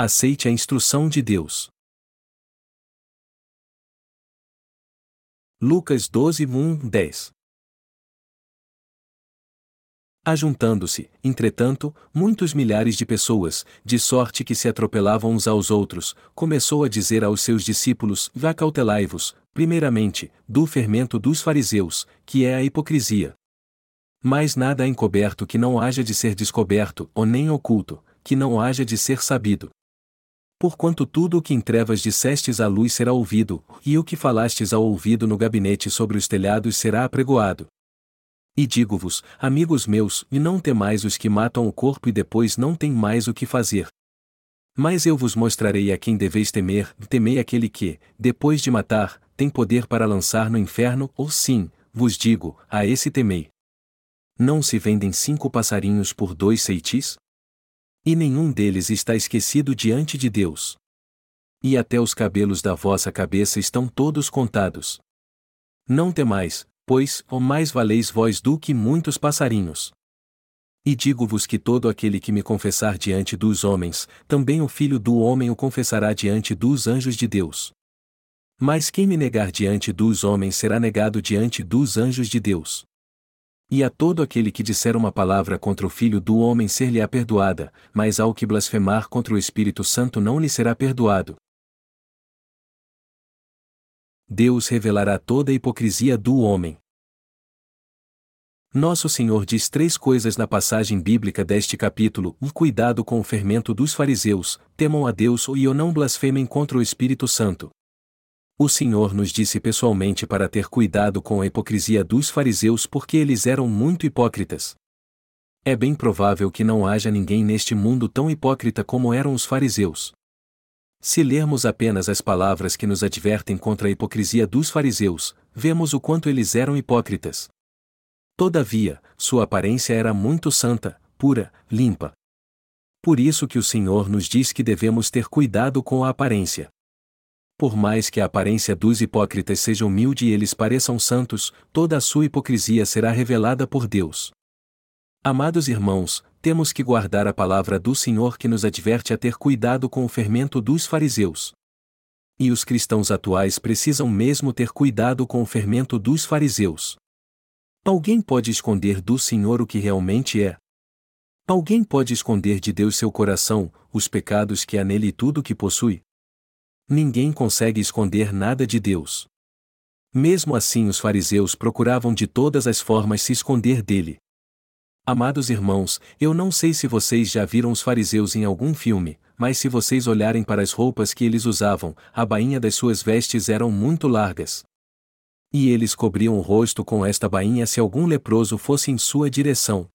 Aceite a instrução de Deus. Lucas 12, 1, 10 Ajuntando-se, entretanto, muitos milhares de pessoas, de sorte que se atropelavam uns aos outros, começou a dizer aos seus discípulos: Vá cautelai-vos, primeiramente, do fermento dos fariseus, que é a hipocrisia. Mas nada encoberto que não haja de ser descoberto, ou nem oculto, que não haja de ser sabido. Porquanto tudo o que em trevas dissestes à luz será ouvido, e o que falastes ao ouvido no gabinete sobre os telhados será apregoado. E digo-vos, amigos meus, e não temais os que matam o corpo e depois não têm mais o que fazer. Mas eu vos mostrarei a quem deveis temer, temei aquele que, depois de matar, tem poder para lançar no inferno, ou sim, vos digo, a esse temei. Não se vendem cinco passarinhos por dois ceitis? E nenhum deles está esquecido diante de Deus. E até os cabelos da vossa cabeça estão todos contados. Não temais, pois, ou mais valeis vós do que muitos passarinhos. E digo-vos que todo aquele que me confessar diante dos homens, também o Filho do Homem o confessará diante dos anjos de Deus. Mas quem me negar diante dos homens será negado diante dos anjos de Deus. E a todo aquele que disser uma palavra contra o Filho do Homem ser-lhe-á perdoada, mas ao que blasfemar contra o Espírito Santo não lhe será perdoado. Deus revelará toda a hipocrisia do homem. Nosso Senhor diz três coisas na passagem bíblica deste capítulo: um cuidado com o fermento dos fariseus, temam a Deus ou não blasfemem contra o Espírito Santo. O Senhor nos disse pessoalmente para ter cuidado com a hipocrisia dos fariseus porque eles eram muito hipócritas. É bem provável que não haja ninguém neste mundo tão hipócrita como eram os fariseus. Se lermos apenas as palavras que nos advertem contra a hipocrisia dos fariseus, vemos o quanto eles eram hipócritas. Todavia, sua aparência era muito santa, pura, limpa. Por isso que o Senhor nos diz que devemos ter cuidado com a aparência. Por mais que a aparência dos hipócritas seja humilde e eles pareçam santos, toda a sua hipocrisia será revelada por Deus. Amados irmãos, temos que guardar a palavra do Senhor que nos adverte a ter cuidado com o fermento dos fariseus. E os cristãos atuais precisam mesmo ter cuidado com o fermento dos fariseus. Alguém pode esconder do Senhor o que realmente é? Alguém pode esconder de Deus seu coração, os pecados que há nele e tudo o que possui? Ninguém consegue esconder nada de Deus. Mesmo assim, os fariseus procuravam de todas as formas se esconder dele. Amados irmãos, eu não sei se vocês já viram os fariseus em algum filme, mas se vocês olharem para as roupas que eles usavam, a bainha das suas vestes eram muito largas. E eles cobriam o rosto com esta bainha se algum leproso fosse em sua direção.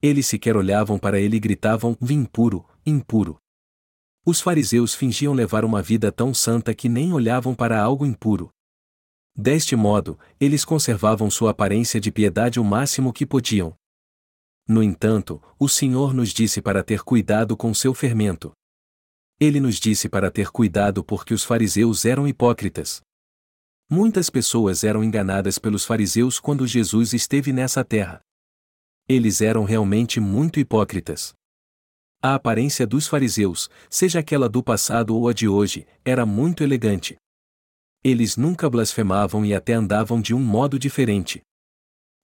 Eles sequer olhavam para ele e gritavam: impuro, impuro. Os fariseus fingiam levar uma vida tão santa que nem olhavam para algo impuro. Deste modo, eles conservavam sua aparência de piedade o máximo que podiam. No entanto, o Senhor nos disse para ter cuidado com seu fermento. Ele nos disse para ter cuidado porque os fariseus eram hipócritas. Muitas pessoas eram enganadas pelos fariseus quando Jesus esteve nessa terra. Eles eram realmente muito hipócritas. A aparência dos fariseus, seja aquela do passado ou a de hoje, era muito elegante. Eles nunca blasfemavam e até andavam de um modo diferente.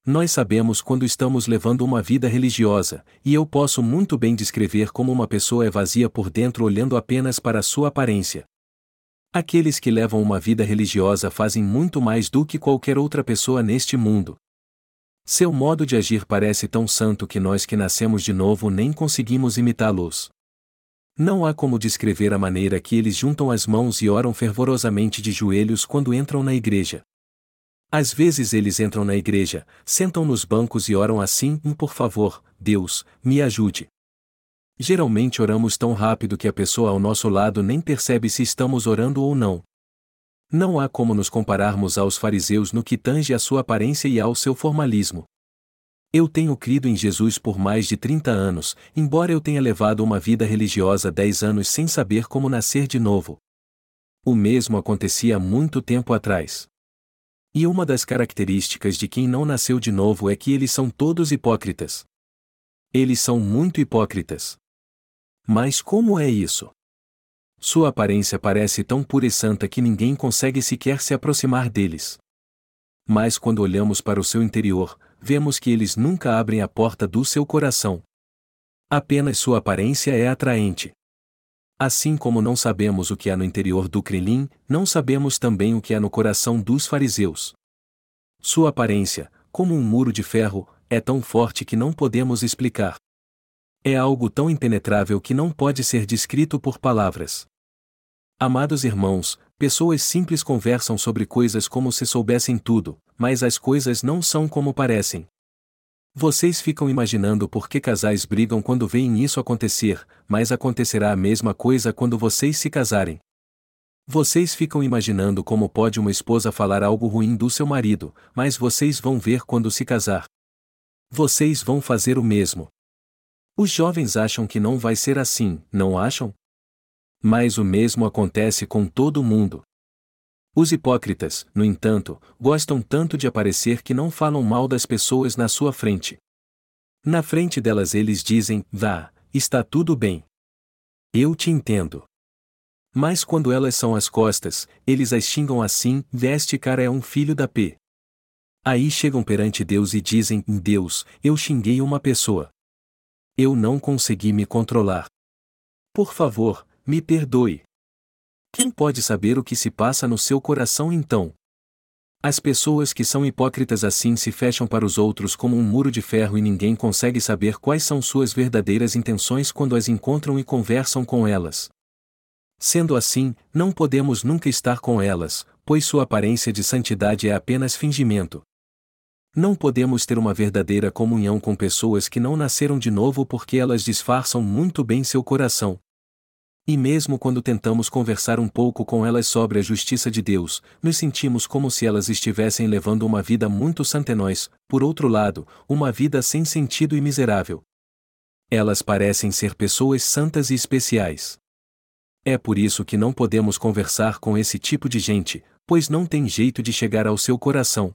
Nós sabemos quando estamos levando uma vida religiosa, e eu posso muito bem descrever como uma pessoa é vazia por dentro olhando apenas para sua aparência. Aqueles que levam uma vida religiosa fazem muito mais do que qualquer outra pessoa neste mundo. Seu modo de agir parece tão santo que nós que nascemos de novo nem conseguimos imitá-los. Não há como descrever a maneira que eles juntam as mãos e oram fervorosamente de joelhos quando entram na igreja. Às vezes eles entram na igreja, sentam nos bancos e oram assim: Por favor, Deus, me ajude. Geralmente oramos tão rápido que a pessoa ao nosso lado nem percebe se estamos orando ou não. Não há como nos compararmos aos fariseus no que tange à sua aparência e ao seu formalismo. Eu tenho crido em Jesus por mais de 30 anos, embora eu tenha levado uma vida religiosa 10 anos sem saber como nascer de novo. O mesmo acontecia muito tempo atrás. E uma das características de quem não nasceu de novo é que eles são todos hipócritas. Eles são muito hipócritas. Mas como é isso? Sua aparência parece tão pura e santa que ninguém consegue sequer se aproximar deles. Mas quando olhamos para o seu interior, vemos que eles nunca abrem a porta do seu coração. Apenas sua aparência é atraente. Assim como não sabemos o que há no interior do Crelim, não sabemos também o que há no coração dos fariseus. Sua aparência, como um muro de ferro, é tão forte que não podemos explicar. É algo tão impenetrável que não pode ser descrito por palavras. Amados irmãos, pessoas simples conversam sobre coisas como se soubessem tudo, mas as coisas não são como parecem. Vocês ficam imaginando por que casais brigam quando veem isso acontecer, mas acontecerá a mesma coisa quando vocês se casarem. Vocês ficam imaginando como pode uma esposa falar algo ruim do seu marido, mas vocês vão ver quando se casar. Vocês vão fazer o mesmo. Os jovens acham que não vai ser assim, não acham? Mas o mesmo acontece com todo mundo. Os hipócritas, no entanto, gostam tanto de aparecer que não falam mal das pessoas na sua frente. Na frente delas eles dizem: Vá, está tudo bem. Eu te entendo. Mas quando elas são as costas, eles as xingam assim: Veste cara é um filho da P. Aí chegam perante Deus e dizem: Deus, eu xinguei uma pessoa. Eu não consegui me controlar. Por favor, me perdoe. Quem pode saber o que se passa no seu coração então? As pessoas que são hipócritas assim se fecham para os outros como um muro de ferro e ninguém consegue saber quais são suas verdadeiras intenções quando as encontram e conversam com elas. Sendo assim, não podemos nunca estar com elas, pois sua aparência de santidade é apenas fingimento. Não podemos ter uma verdadeira comunhão com pessoas que não nasceram de novo porque elas disfarçam muito bem seu coração. E mesmo quando tentamos conversar um pouco com elas sobre a justiça de Deus, nos sentimos como se elas estivessem levando uma vida muito santa nós, por outro lado, uma vida sem sentido e miserável. Elas parecem ser pessoas santas e especiais. É por isso que não podemos conversar com esse tipo de gente, pois não tem jeito de chegar ao seu coração.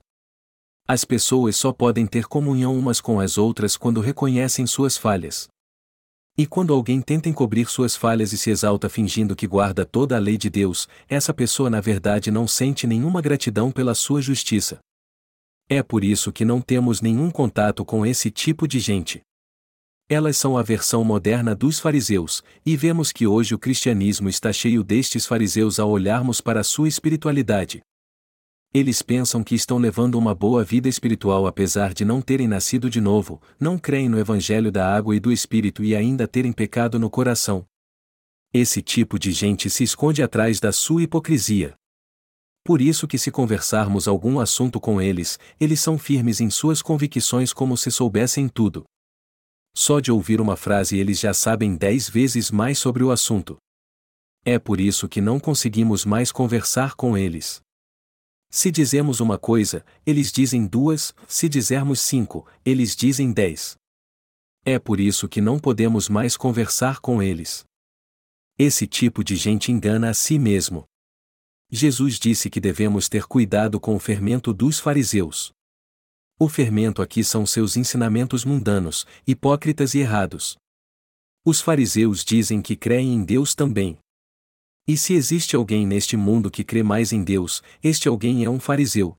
As pessoas só podem ter comunhão umas com as outras quando reconhecem suas falhas. E quando alguém tenta encobrir suas falhas e se exalta fingindo que guarda toda a lei de Deus, essa pessoa na verdade não sente nenhuma gratidão pela sua justiça. É por isso que não temos nenhum contato com esse tipo de gente. Elas são a versão moderna dos fariseus, e vemos que hoje o cristianismo está cheio destes fariseus ao olharmos para a sua espiritualidade. Eles pensam que estão levando uma boa vida espiritual apesar de não terem nascido de novo, não creem no Evangelho da água e do Espírito e ainda terem pecado no coração. Esse tipo de gente se esconde atrás da sua hipocrisia. Por isso que se conversarmos algum assunto com eles, eles são firmes em suas convicções como se soubessem tudo. Só de ouvir uma frase eles já sabem dez vezes mais sobre o assunto. É por isso que não conseguimos mais conversar com eles. Se dizemos uma coisa, eles dizem duas, se dizermos cinco, eles dizem dez. É por isso que não podemos mais conversar com eles. Esse tipo de gente engana a si mesmo. Jesus disse que devemos ter cuidado com o fermento dos fariseus. O fermento aqui são seus ensinamentos mundanos, hipócritas e errados. Os fariseus dizem que creem em Deus também. E se existe alguém neste mundo que crê mais em Deus, este alguém é um fariseu.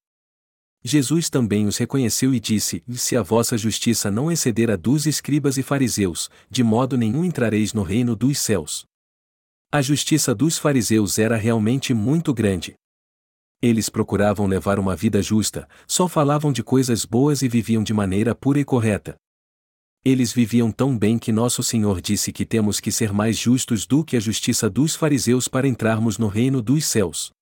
Jesus também os reconheceu e disse: Se a vossa justiça não exceder a dos escribas e fariseus, de modo nenhum entrareis no reino dos céus. A justiça dos fariseus era realmente muito grande. Eles procuravam levar uma vida justa, só falavam de coisas boas e viviam de maneira pura e correta. Eles viviam tão bem que nosso Senhor disse que temos que ser mais justos do que a justiça dos fariseus para entrarmos no reino dos céus.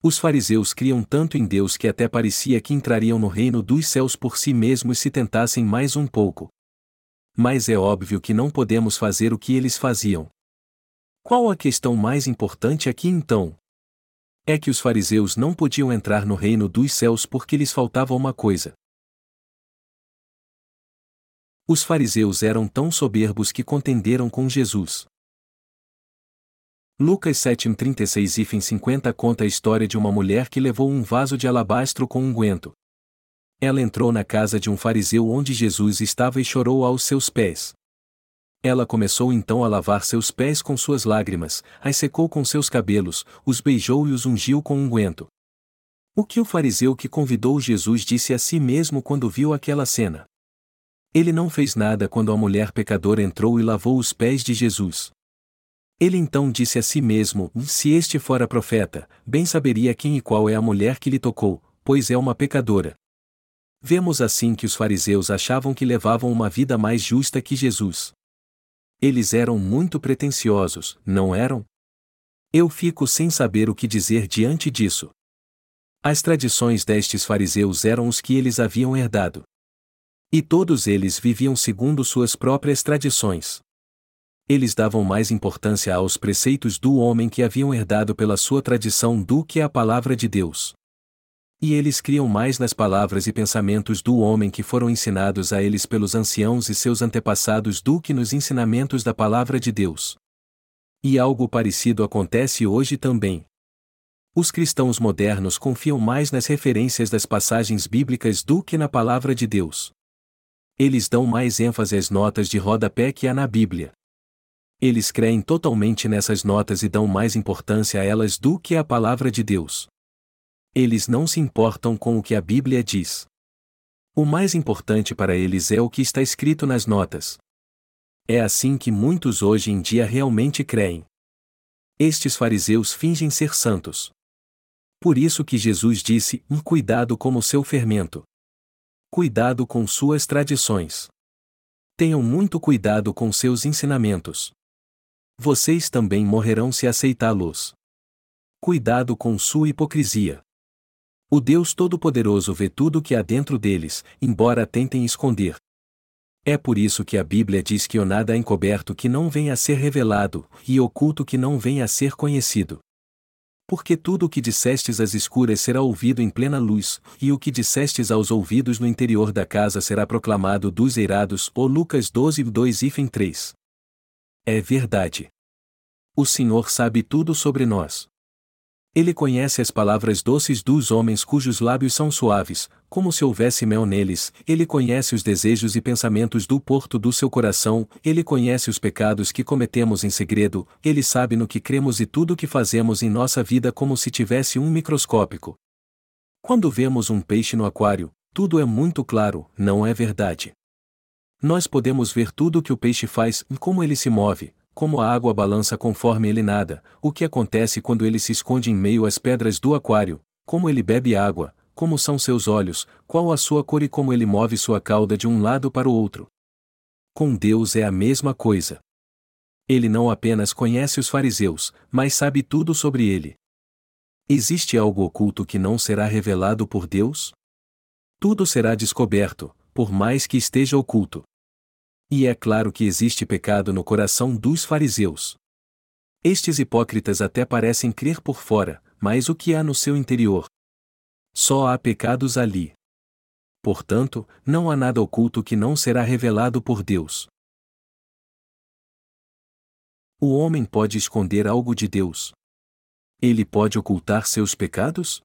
Os fariseus criam tanto em Deus que até parecia que entrariam no reino dos céus por si mesmos se tentassem mais um pouco. Mas é óbvio que não podemos fazer o que eles faziam. Qual a questão mais importante aqui então? É que os fariseus não podiam entrar no reino dos céus porque lhes faltava uma coisa. Os fariseus eram tão soberbos que contenderam com Jesus. Lucas 7:36 e 50 conta a história de uma mulher que levou um vaso de alabastro com unguento. Ela entrou na casa de um fariseu onde Jesus estava e chorou aos seus pés. Ela começou então a lavar seus pés com suas lágrimas, as secou com seus cabelos, os beijou e os ungiu com unguento. O que o fariseu que convidou Jesus disse a si mesmo quando viu aquela cena? Ele não fez nada quando a mulher pecadora entrou e lavou os pés de Jesus. Ele então disse a si mesmo: Se este fora profeta, bem saberia quem e qual é a mulher que lhe tocou, pois é uma pecadora. Vemos assim que os fariseus achavam que levavam uma vida mais justa que Jesus. Eles eram muito pretensiosos, não eram? Eu fico sem saber o que dizer diante disso. As tradições destes fariseus eram os que eles haviam herdado. E todos eles viviam segundo suas próprias tradições. Eles davam mais importância aos preceitos do homem que haviam herdado pela sua tradição do que à palavra de Deus. E eles criam mais nas palavras e pensamentos do homem que foram ensinados a eles pelos anciãos e seus antepassados do que nos ensinamentos da palavra de Deus. E algo parecido acontece hoje também. Os cristãos modernos confiam mais nas referências das passagens bíblicas do que na palavra de Deus. Eles dão mais ênfase às notas de rodapé que há na Bíblia. Eles creem totalmente nessas notas e dão mais importância a elas do que à palavra de Deus. Eles não se importam com o que a Bíblia diz. O mais importante para eles é o que está escrito nas notas. É assim que muitos hoje em dia realmente creem. Estes fariseus fingem ser santos. Por isso que Jesus disse: um cuidado com o seu fermento. Cuidado com suas tradições. Tenham muito cuidado com seus ensinamentos. Vocês também morrerão se aceitá-los. Cuidado com sua hipocrisia. O Deus Todo-Poderoso vê tudo o que há dentro deles, embora tentem esconder. É por isso que a Bíblia diz que o nada é encoberto que não venha a ser revelado, e oculto que não venha a ser conhecido. Porque tudo o que dissestes às escuras será ouvido em plena luz, e o que dissestes aos ouvidos no interior da casa será proclamado dos eirados. Ou Lucas 12, 2 e 3. É verdade. O Senhor sabe tudo sobre nós. Ele conhece as palavras doces dos homens cujos lábios são suaves, como se houvesse mel neles, ele conhece os desejos e pensamentos do porto do seu coração, ele conhece os pecados que cometemos em segredo, ele sabe no que cremos e tudo o que fazemos em nossa vida como se tivesse um microscópico. Quando vemos um peixe no aquário, tudo é muito claro, não é verdade? Nós podemos ver tudo o que o peixe faz e como ele se move, como a água balança conforme ele nada, o que acontece quando ele se esconde em meio às pedras do aquário, como ele bebe água, como são seus olhos, qual a sua cor e como ele move sua cauda de um lado para o outro. Com Deus é a mesma coisa. Ele não apenas conhece os fariseus, mas sabe tudo sobre ele. Existe algo oculto que não será revelado por Deus? Tudo será descoberto, por mais que esteja oculto. E é claro que existe pecado no coração dos fariseus. Estes hipócritas até parecem crer por fora, mas o que há no seu interior? Só há pecados ali. Portanto, não há nada oculto que não será revelado por Deus. O homem pode esconder algo de Deus. Ele pode ocultar seus pecados?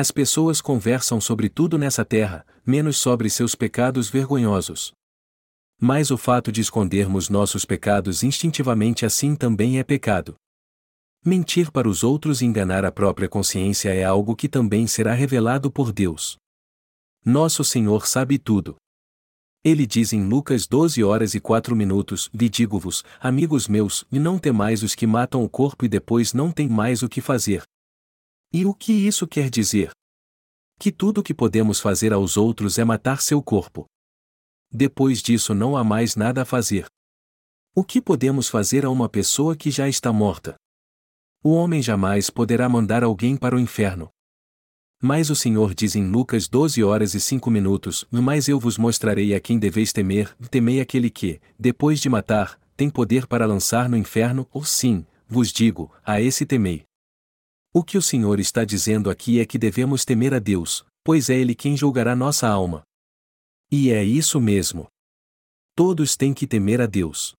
As pessoas conversam sobre tudo nessa terra, menos sobre seus pecados vergonhosos. Mas o fato de escondermos nossos pecados instintivamente assim também é pecado. Mentir para os outros e enganar a própria consciência é algo que também será revelado por Deus. Nosso Senhor sabe tudo. Ele diz em Lucas 12 horas e 4 minutos: Lhe digo-vos, amigos meus, e não temais os que matam o corpo e depois não têm mais o que fazer, e o que isso quer dizer? Que tudo o que podemos fazer aos outros é matar seu corpo. Depois disso não há mais nada a fazer. O que podemos fazer a uma pessoa que já está morta? O homem jamais poderá mandar alguém para o inferno. Mas o Senhor diz em Lucas 12 horas e 5 minutos: Mas eu vos mostrarei a quem deveis temer, temei aquele que, depois de matar, tem poder para lançar no inferno, ou sim, vos digo, a esse temei. O que o Senhor está dizendo aqui é que devemos temer a Deus, pois é Ele quem julgará nossa alma. E é isso mesmo. Todos têm que temer a Deus.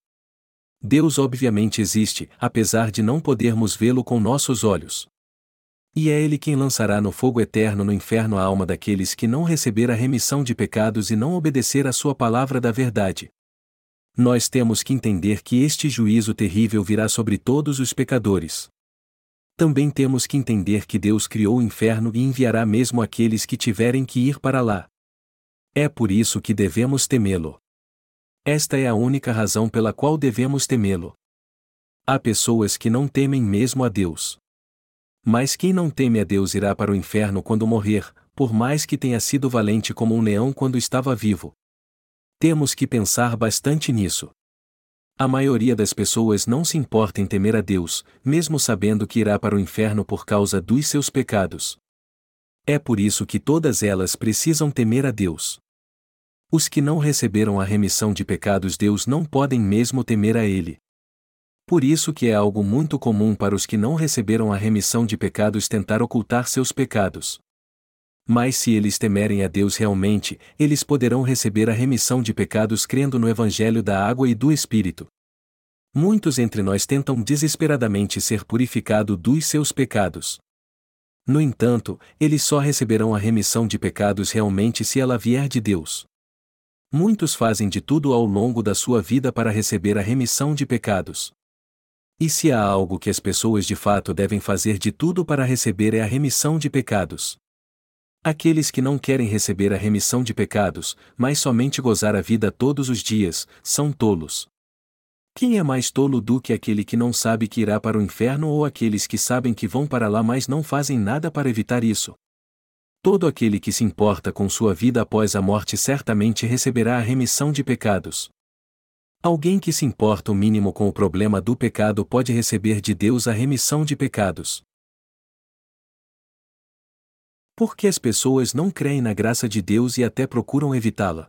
Deus obviamente existe, apesar de não podermos vê-lo com nossos olhos. E é Ele quem lançará no fogo eterno no inferno a alma daqueles que não receber a remissão de pecados e não obedecer à Sua palavra da verdade. Nós temos que entender que este juízo terrível virá sobre todos os pecadores. Também temos que entender que Deus criou o inferno e enviará mesmo aqueles que tiverem que ir para lá. É por isso que devemos temê-lo. Esta é a única razão pela qual devemos temê-lo. Há pessoas que não temem mesmo a Deus. Mas quem não teme a Deus irá para o inferno quando morrer, por mais que tenha sido valente como um leão quando estava vivo. Temos que pensar bastante nisso. A maioria das pessoas não se importa em temer a Deus, mesmo sabendo que irá para o inferno por causa dos seus pecados. É por isso que todas elas precisam temer a Deus. Os que não receberam a remissão de pecados Deus não podem mesmo temer a Ele. Por isso que é algo muito comum para os que não receberam a remissão de pecados tentar ocultar seus pecados. Mas se eles temerem a Deus realmente, eles poderão receber a remissão de pecados crendo no Evangelho da água e do Espírito. Muitos entre nós tentam desesperadamente ser purificado dos seus pecados. No entanto, eles só receberão a remissão de pecados realmente se ela vier de Deus. Muitos fazem de tudo ao longo da sua vida para receber a remissão de pecados. E se há algo que as pessoas de fato devem fazer de tudo para receber é a remissão de pecados. Aqueles que não querem receber a remissão de pecados, mas somente gozar a vida todos os dias, são tolos. Quem é mais tolo do que aquele que não sabe que irá para o inferno ou aqueles que sabem que vão para lá mas não fazem nada para evitar isso? Todo aquele que se importa com sua vida após a morte certamente receberá a remissão de pecados. Alguém que se importa o mínimo com o problema do pecado pode receber de Deus a remissão de pecados. Por que as pessoas não creem na graça de Deus e até procuram evitá-la?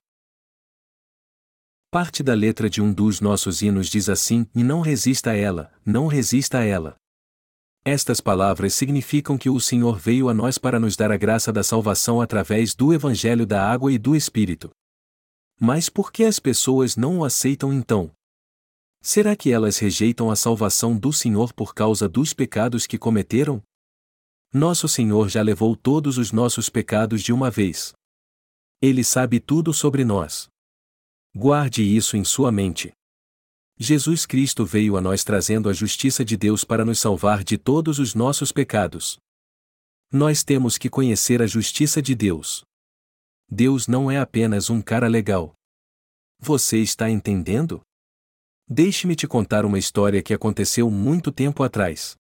Parte da letra de um dos nossos hinos diz assim: E não resista a ela, não resista a ela. Estas palavras significam que o Senhor veio a nós para nos dar a graça da salvação através do Evangelho da água e do Espírito. Mas por que as pessoas não o aceitam então? Será que elas rejeitam a salvação do Senhor por causa dos pecados que cometeram? Nosso Senhor já levou todos os nossos pecados de uma vez. Ele sabe tudo sobre nós. Guarde isso em sua mente. Jesus Cristo veio a nós trazendo a justiça de Deus para nos salvar de todos os nossos pecados. Nós temos que conhecer a justiça de Deus. Deus não é apenas um cara legal. Você está entendendo? Deixe-me te contar uma história que aconteceu muito tempo atrás.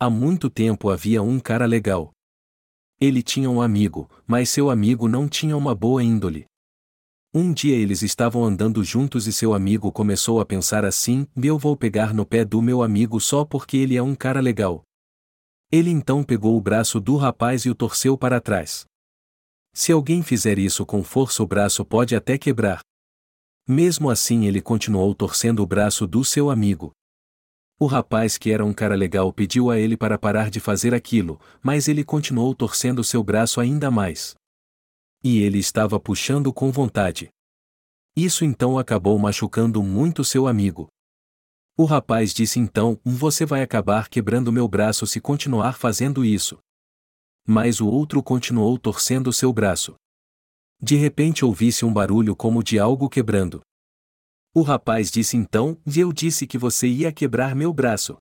Há muito tempo havia um cara legal. Ele tinha um amigo, mas seu amigo não tinha uma boa índole. Um dia eles estavam andando juntos e seu amigo começou a pensar assim: eu vou pegar no pé do meu amigo só porque ele é um cara legal. Ele então pegou o braço do rapaz e o torceu para trás. Se alguém fizer isso com força, o braço pode até quebrar. Mesmo assim, ele continuou torcendo o braço do seu amigo. O rapaz, que era um cara legal, pediu a ele para parar de fazer aquilo, mas ele continuou torcendo seu braço ainda mais. E ele estava puxando com vontade. Isso então acabou machucando muito seu amigo. O rapaz disse então: Você vai acabar quebrando meu braço se continuar fazendo isso. Mas o outro continuou torcendo seu braço. De repente ouvisse um barulho como de algo quebrando. O rapaz disse então: Eu disse que você ia quebrar meu braço.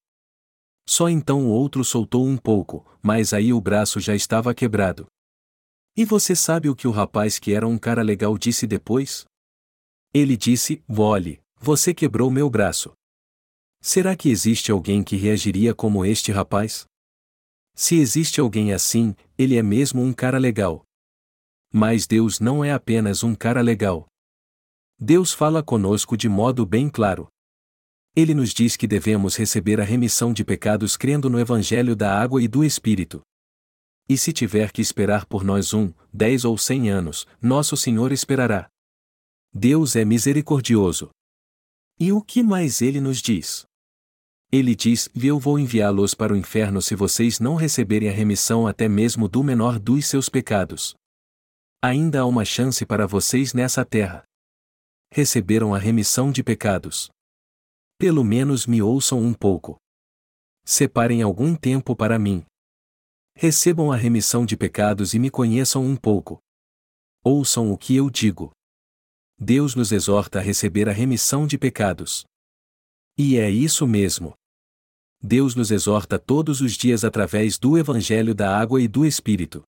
Só então o outro soltou um pouco, mas aí o braço já estava quebrado. E você sabe o que o rapaz que era um cara legal disse depois? Ele disse: Vole, você quebrou meu braço. Será que existe alguém que reagiria como este rapaz? Se existe alguém assim, ele é mesmo um cara legal. Mas Deus não é apenas um cara legal. Deus fala conosco de modo bem claro. Ele nos diz que devemos receber a remissão de pecados crendo no Evangelho da água e do Espírito. E se tiver que esperar por nós um, dez ou cem anos, nosso Senhor esperará. Deus é misericordioso. E o que mais ele nos diz? Ele diz: Eu vou enviá-los para o inferno se vocês não receberem a remissão até mesmo do menor dos seus pecados. Ainda há uma chance para vocês nessa terra receberam a remissão de pecados. Pelo menos me ouçam um pouco. Separem algum tempo para mim. Recebam a remissão de pecados e me conheçam um pouco. Ouçam o que eu digo. Deus nos exorta a receber a remissão de pecados. E é isso mesmo. Deus nos exorta todos os dias através do Evangelho da Água e do Espírito.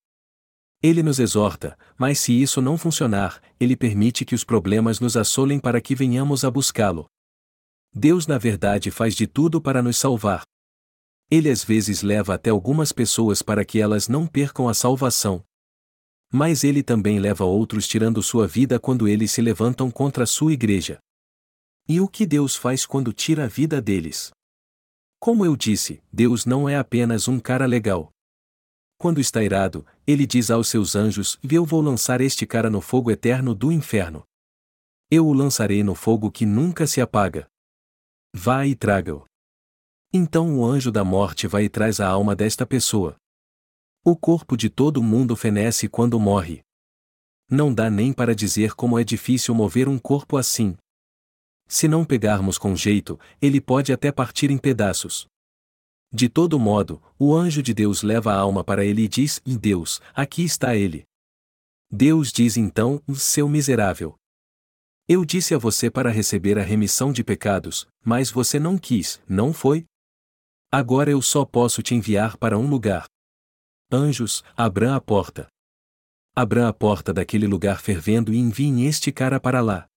Ele nos exorta, mas se isso não funcionar, ele permite que os problemas nos assolem para que venhamos a buscá-lo. Deus, na verdade, faz de tudo para nos salvar. Ele às vezes leva até algumas pessoas para que elas não percam a salvação. Mas ele também leva outros tirando sua vida quando eles se levantam contra a sua igreja. E o que Deus faz quando tira a vida deles? Como eu disse, Deus não é apenas um cara legal. Quando está irado, ele diz aos seus anjos: Eu vou lançar este cara no fogo eterno do inferno. Eu o lançarei no fogo que nunca se apaga. Vá e traga-o. Então o anjo da morte vai e traz a alma desta pessoa. O corpo de todo mundo fenece quando morre. Não dá nem para dizer como é difícil mover um corpo assim. Se não pegarmos com jeito, ele pode até partir em pedaços. De todo modo, o anjo de Deus leva a alma para ele e diz: Deus, aqui está ele. Deus diz então: Seu miserável. Eu disse a você para receber a remissão de pecados, mas você não quis, não foi? Agora eu só posso te enviar para um lugar. Anjos, abram a porta. Abram a porta daquele lugar fervendo e enviem este cara para lá.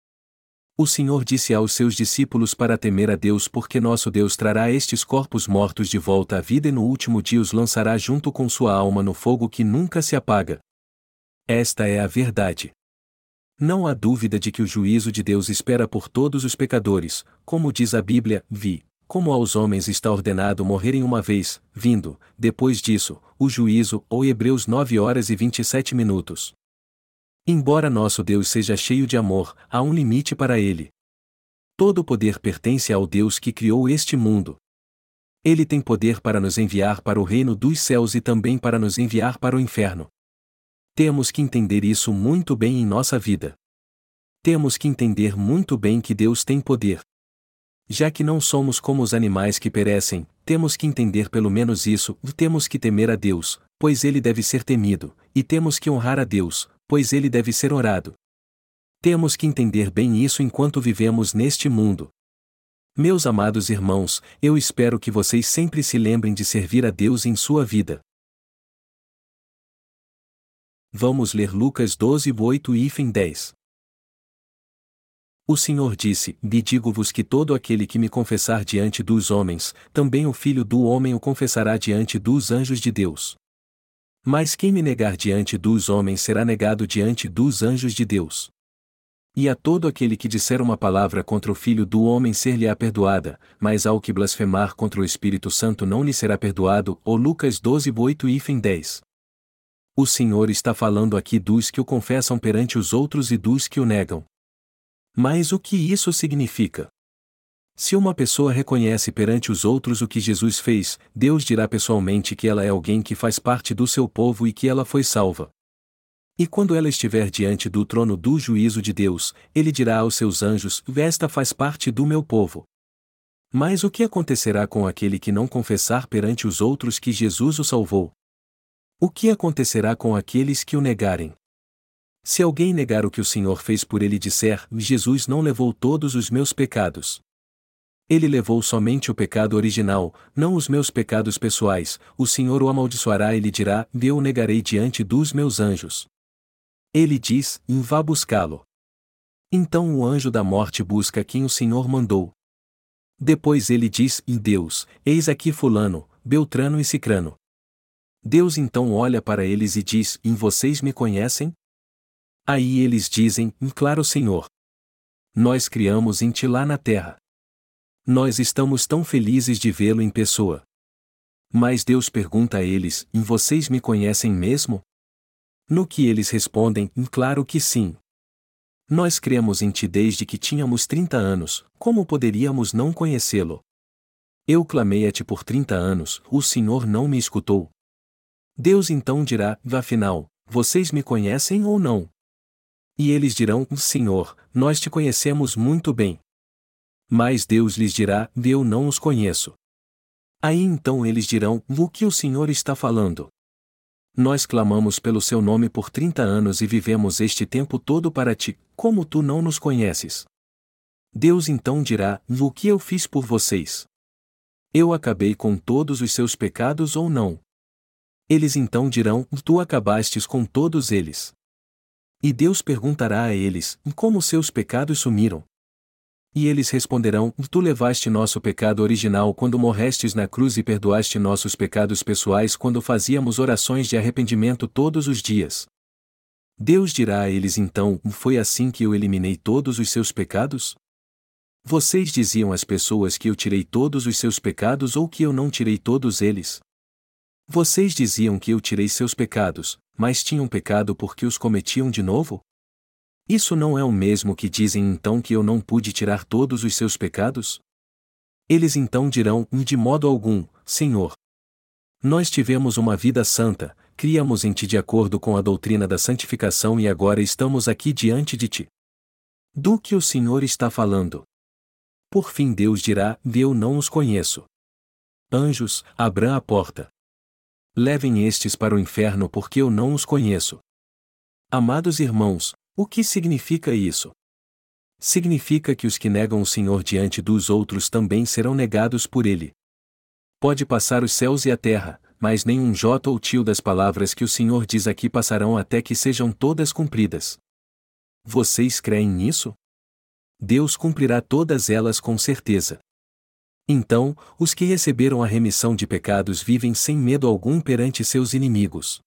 O Senhor disse aos seus discípulos para temer a Deus porque nosso Deus trará estes corpos mortos de volta à vida e no último dia os lançará junto com sua alma no fogo que nunca se apaga. Esta é a verdade. Não há dúvida de que o juízo de Deus espera por todos os pecadores, como diz a Bíblia, vi, como aos homens está ordenado morrerem uma vez, vindo, depois disso, o juízo, ou Hebreus 9 horas e 27 minutos. Embora nosso Deus seja cheio de amor, há um limite para ele. Todo o poder pertence ao Deus que criou este mundo. Ele tem poder para nos enviar para o reino dos céus e também para nos enviar para o inferno. Temos que entender isso muito bem em nossa vida. Temos que entender muito bem que Deus tem poder. Já que não somos como os animais que perecem, temos que entender pelo menos isso, temos que temer a Deus, pois ele deve ser temido, e temos que honrar a Deus, pois ele deve ser orado. Temos que entender bem isso enquanto vivemos neste mundo. Meus amados irmãos, eu espero que vocês sempre se lembrem de servir a Deus em sua vida. Vamos ler Lucas 12, 8 e 10. O Senhor disse: Me digo-vos que todo aquele que me confessar diante dos homens, também o Filho do Homem o confessará diante dos anjos de Deus. Mas quem me negar diante dos homens será negado diante dos anjos de Deus. E a todo aquele que disser uma palavra contra o Filho do Homem ser-lhe-á perdoada, mas ao que blasfemar contra o Espírito Santo não lhe será perdoado. Ou Lucas 12, 8 e 10. O Senhor está falando aqui dos que o confessam perante os outros e dos que o negam. Mas o que isso significa? Se uma pessoa reconhece perante os outros o que Jesus fez, Deus dirá pessoalmente que ela é alguém que faz parte do seu povo e que ela foi salva. E quando ela estiver diante do trono do juízo de Deus, ele dirá aos seus anjos: Esta faz parte do meu povo. Mas o que acontecerá com aquele que não confessar perante os outros que Jesus o salvou? O que acontecerá com aqueles que o negarem? Se alguém negar o que o Senhor fez por ele e disser: Jesus não levou todos os meus pecados, ele levou somente o pecado original, não os meus pecados pessoais, o Senhor o amaldiçoará e lhe dirá: Eu o negarei diante dos meus anjos. Ele diz: Vá buscá-lo. Então o anjo da morte busca quem o Senhor mandou. Depois ele diz: Deus, eis aqui Fulano, Beltrano e Cicrano. Deus então olha para eles e diz: Em vocês me conhecem? Aí eles dizem: Claro, Senhor. Nós criamos em ti lá na terra. Nós estamos tão felizes de vê-lo em pessoa. Mas Deus pergunta a eles: vocês me conhecem mesmo? No que eles respondem: Claro que sim. Nós cremos em ti desde que tínhamos 30 anos, como poderíamos não conhecê-lo? Eu clamei a ti por 30 anos, o Senhor não me escutou. Deus então dirá: Afinal, vocês me conhecem ou não? E eles dirão: Senhor, nós te conhecemos muito bem. Mas Deus lhes dirá: Eu não os conheço. Aí então eles dirão: O que o Senhor está falando? Nós clamamos pelo seu nome por trinta anos e vivemos este tempo todo para ti, como tu não nos conheces. Deus então dirá: O que eu fiz por vocês? Eu acabei com todos os seus pecados ou não? Eles então dirão: Tu acabastes com todos eles. E Deus perguntará a eles: Como seus pecados sumiram? E eles responderão: Tu levaste nosso pecado original quando morrestes na cruz e perdoaste nossos pecados pessoais quando fazíamos orações de arrependimento todos os dias. Deus dirá a eles então: Foi assim que eu eliminei todos os seus pecados? Vocês diziam às pessoas que eu tirei todos os seus pecados ou que eu não tirei todos eles? Vocês diziam que eu tirei seus pecados, mas tinham pecado porque os cometiam de novo? Isso não é o mesmo que dizem então que eu não pude tirar todos os seus pecados? Eles então dirão: De modo algum, Senhor. Nós tivemos uma vida santa, criamos em ti de acordo com a doutrina da santificação e agora estamos aqui diante de ti. Do que o Senhor está falando? Por fim Deus dirá: Eu não os conheço. Anjos, abram a porta. Levem estes para o inferno porque eu não os conheço. Amados irmãos, o que significa isso? Significa que os que negam o Senhor diante dos outros também serão negados por ele. Pode passar os céus e a terra, mas nenhum jota ou tio das palavras que o Senhor diz aqui passarão até que sejam todas cumpridas. Vocês creem nisso? Deus cumprirá todas elas com certeza. Então, os que receberam a remissão de pecados vivem sem medo algum perante seus inimigos.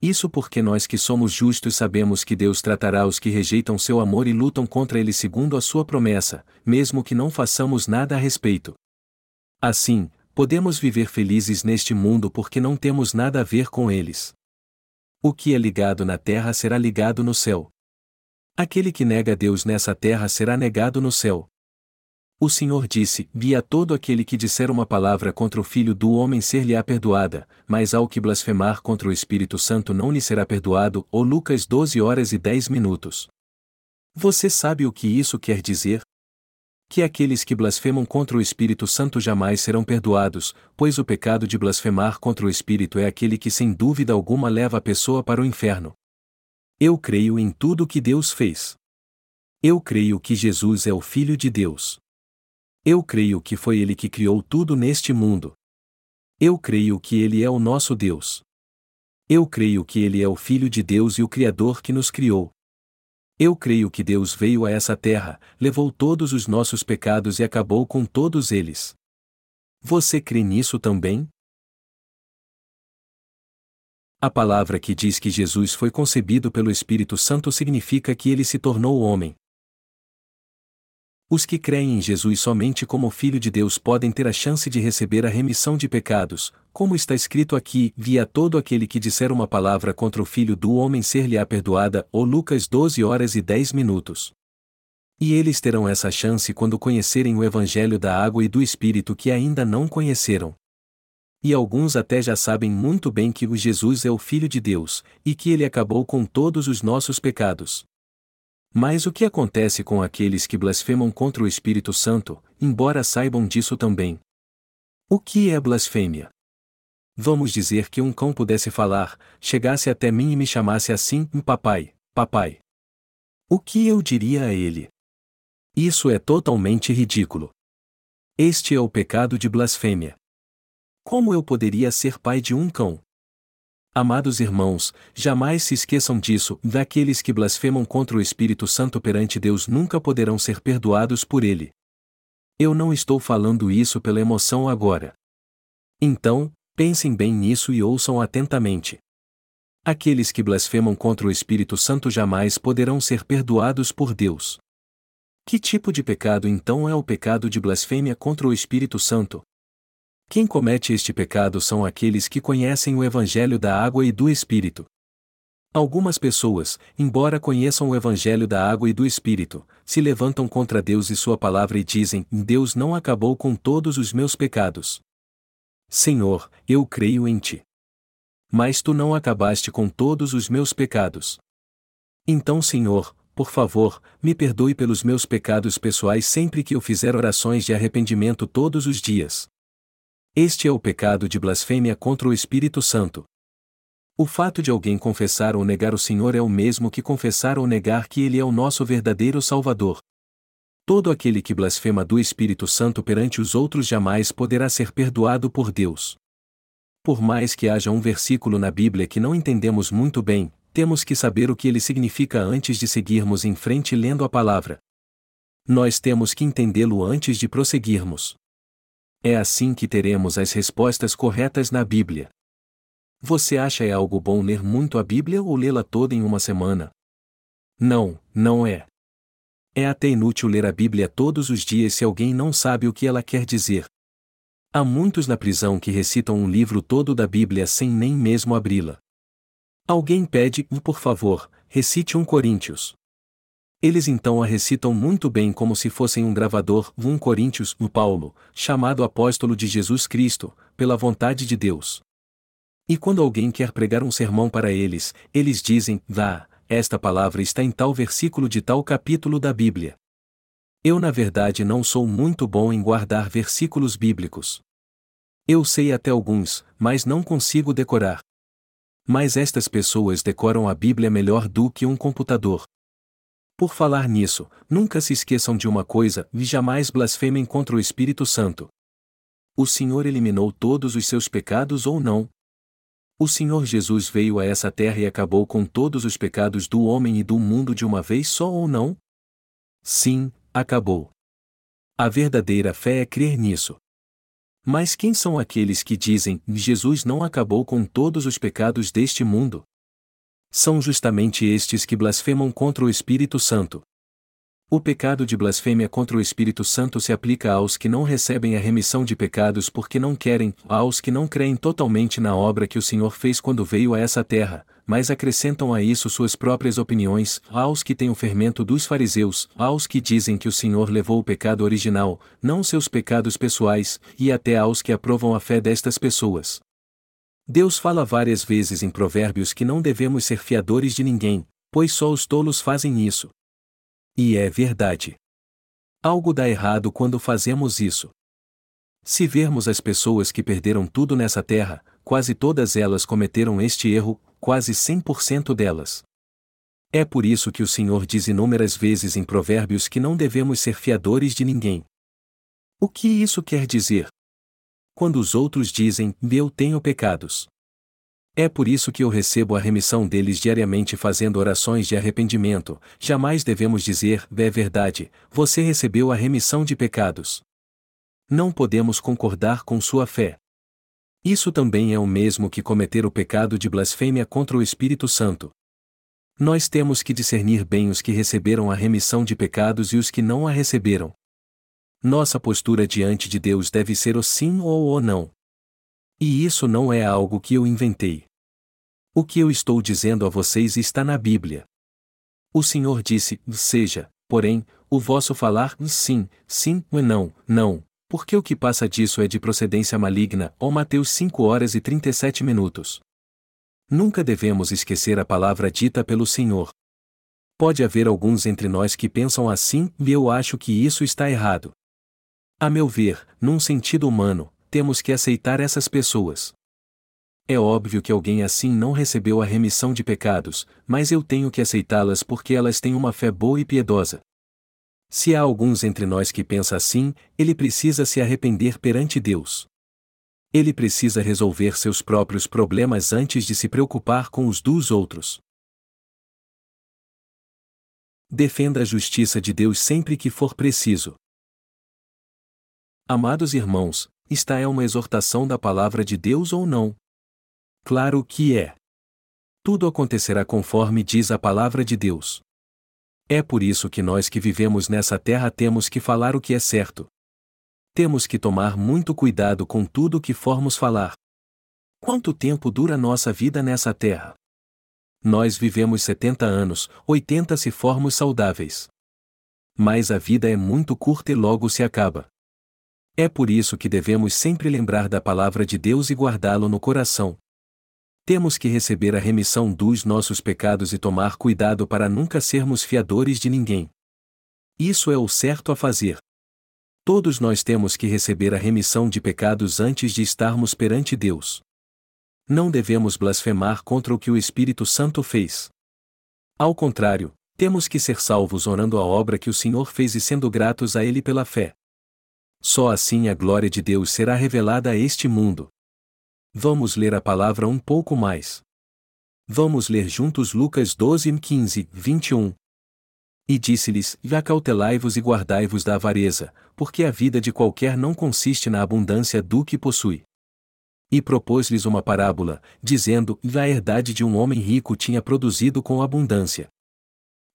Isso porque nós que somos justos sabemos que Deus tratará os que rejeitam seu amor e lutam contra ele segundo a sua promessa, mesmo que não façamos nada a respeito. Assim, podemos viver felizes neste mundo porque não temos nada a ver com eles. O que é ligado na terra será ligado no céu. Aquele que nega Deus nessa terra será negado no céu. O Senhor disse: Vi a todo aquele que disser uma palavra contra o Filho do homem ser-lhe-á perdoada, mas ao que blasfemar contra o Espírito Santo não lhe será perdoado. Ou Lucas 12 horas e 10 minutos. Você sabe o que isso quer dizer? Que aqueles que blasfemam contra o Espírito Santo jamais serão perdoados, pois o pecado de blasfemar contra o Espírito é aquele que sem dúvida alguma leva a pessoa para o inferno. Eu creio em tudo que Deus fez. Eu creio que Jesus é o Filho de Deus. Eu creio que foi Ele que criou tudo neste mundo. Eu creio que Ele é o nosso Deus. Eu creio que Ele é o Filho de Deus e o Criador que nos criou. Eu creio que Deus veio a essa terra, levou todos os nossos pecados e acabou com todos eles. Você crê nisso também? A palavra que diz que Jesus foi concebido pelo Espírito Santo significa que ele se tornou homem. Os que creem em Jesus somente como Filho de Deus podem ter a chance de receber a remissão de pecados, como está escrito aqui: via todo aquele que disser uma palavra contra o Filho do Homem ser-lhe-á perdoada, ou Lucas 12 horas e 10 minutos. E eles terão essa chance quando conhecerem o Evangelho da água e do Espírito que ainda não conheceram. E alguns até já sabem muito bem que o Jesus é o Filho de Deus, e que ele acabou com todos os nossos pecados. Mas o que acontece com aqueles que blasfemam contra o Espírito Santo, embora saibam disso também? O que é blasfêmia? Vamos dizer que um cão pudesse falar, chegasse até mim e me chamasse assim, papai, papai. O que eu diria a ele? Isso é totalmente ridículo. Este é o pecado de blasfêmia. Como eu poderia ser pai de um cão? Amados irmãos, jamais se esqueçam disso, daqueles que blasfemam contra o Espírito Santo perante Deus nunca poderão ser perdoados por ele. Eu não estou falando isso pela emoção agora. Então, pensem bem nisso e ouçam atentamente. Aqueles que blasfemam contra o Espírito Santo jamais poderão ser perdoados por Deus. Que tipo de pecado então é o pecado de blasfêmia contra o Espírito Santo? Quem comete este pecado são aqueles que conhecem o Evangelho da água e do Espírito. Algumas pessoas, embora conheçam o Evangelho da água e do Espírito, se levantam contra Deus e Sua palavra e dizem: Deus não acabou com todos os meus pecados. Senhor, eu creio em Ti. Mas Tu não acabaste com todos os meus pecados. Então, Senhor, por favor, me perdoe pelos meus pecados pessoais sempre que eu fizer orações de arrependimento todos os dias. Este é o pecado de blasfêmia contra o Espírito Santo. O fato de alguém confessar ou negar o Senhor é o mesmo que confessar ou negar que Ele é o nosso verdadeiro Salvador. Todo aquele que blasfema do Espírito Santo perante os outros jamais poderá ser perdoado por Deus. Por mais que haja um versículo na Bíblia que não entendemos muito bem, temos que saber o que ele significa antes de seguirmos em frente lendo a palavra. Nós temos que entendê-lo antes de prosseguirmos. É assim que teremos as respostas corretas na Bíblia. Você acha é algo bom ler muito a Bíblia ou lê-la toda em uma semana? Não, não é. É até inútil ler a Bíblia todos os dias se alguém não sabe o que ela quer dizer. Há muitos na prisão que recitam um livro todo da Bíblia sem nem mesmo abri-la. Alguém pede, por favor, recite um Coríntios. Eles então a recitam muito bem como se fossem um gravador, 1 Coríntios, o Paulo, chamado apóstolo de Jesus Cristo, pela vontade de Deus. E quando alguém quer pregar um sermão para eles, eles dizem, vá, esta palavra está em tal versículo de tal capítulo da Bíblia. Eu na verdade não sou muito bom em guardar versículos bíblicos. Eu sei até alguns, mas não consigo decorar. Mas estas pessoas decoram a Bíblia melhor do que um computador. Por falar nisso, nunca se esqueçam de uma coisa e jamais blasfemem contra o Espírito Santo. O Senhor eliminou todos os seus pecados ou não, o Senhor Jesus veio a essa terra e acabou com todos os pecados do homem e do mundo de uma vez só ou não? Sim, acabou. A verdadeira fé é crer nisso. Mas quem são aqueles que dizem Jesus não acabou com todos os pecados deste mundo? São justamente estes que blasfemam contra o Espírito Santo. O pecado de blasfêmia contra o Espírito Santo se aplica aos que não recebem a remissão de pecados porque não querem, aos que não creem totalmente na obra que o Senhor fez quando veio a essa terra, mas acrescentam a isso suas próprias opiniões, aos que têm o fermento dos fariseus, aos que dizem que o Senhor levou o pecado original, não seus pecados pessoais, e até aos que aprovam a fé destas pessoas. Deus fala várias vezes em Provérbios que não devemos ser fiadores de ninguém, pois só os tolos fazem isso. E é verdade. Algo dá errado quando fazemos isso. Se vermos as pessoas que perderam tudo nessa terra, quase todas elas cometeram este erro, quase 100% delas. É por isso que o Senhor diz inúmeras vezes em Provérbios que não devemos ser fiadores de ninguém. O que isso quer dizer? Quando os outros dizem, eu tenho pecados. É por isso que eu recebo a remissão deles diariamente fazendo orações de arrependimento. Jamais devemos dizer, é verdade, você recebeu a remissão de pecados. Não podemos concordar com sua fé. Isso também é o mesmo que cometer o pecado de blasfêmia contra o Espírito Santo. Nós temos que discernir bem os que receberam a remissão de pecados e os que não a receberam. Nossa postura diante de Deus deve ser o sim ou o não. E isso não é algo que eu inventei. O que eu estou dizendo a vocês está na Bíblia. O Senhor disse: seja, porém, o vosso falar sim, sim e não, não, porque o que passa disso é de procedência maligna. Ó Mateus 5 horas e 37 minutos. Nunca devemos esquecer a palavra dita pelo Senhor. Pode haver alguns entre nós que pensam assim, e eu acho que isso está errado. A meu ver, num sentido humano, temos que aceitar essas pessoas. É óbvio que alguém assim não recebeu a remissão de pecados, mas eu tenho que aceitá-las porque elas têm uma fé boa e piedosa. Se há alguns entre nós que pensa assim, ele precisa se arrepender perante Deus. Ele precisa resolver seus próprios problemas antes de se preocupar com os dos outros. Defenda a justiça de Deus sempre que for preciso. Amados irmãos, esta é uma exortação da palavra de Deus ou não? Claro que é. Tudo acontecerá conforme diz a palavra de Deus. É por isso que nós que vivemos nessa terra temos que falar o que é certo. Temos que tomar muito cuidado com tudo o que formos falar. Quanto tempo dura nossa vida nessa terra? Nós vivemos 70 anos, 80 se formos saudáveis. Mas a vida é muito curta e logo se acaba. É por isso que devemos sempre lembrar da palavra de Deus e guardá-lo no coração. Temos que receber a remissão dos nossos pecados e tomar cuidado para nunca sermos fiadores de ninguém. Isso é o certo a fazer. Todos nós temos que receber a remissão de pecados antes de estarmos perante Deus. Não devemos blasfemar contra o que o Espírito Santo fez. Ao contrário, temos que ser salvos orando a obra que o Senhor fez e sendo gratos a Ele pela fé. Só assim a glória de Deus será revelada a este mundo. Vamos ler a palavra um pouco mais. Vamos ler juntos Lucas 12, 15, 21. E disse-lhes: Acautelai-vos e guardai-vos da avareza, porque a vida de qualquer não consiste na abundância do que possui. E propôs-lhes uma parábola, dizendo: A herdade de um homem rico tinha produzido com abundância.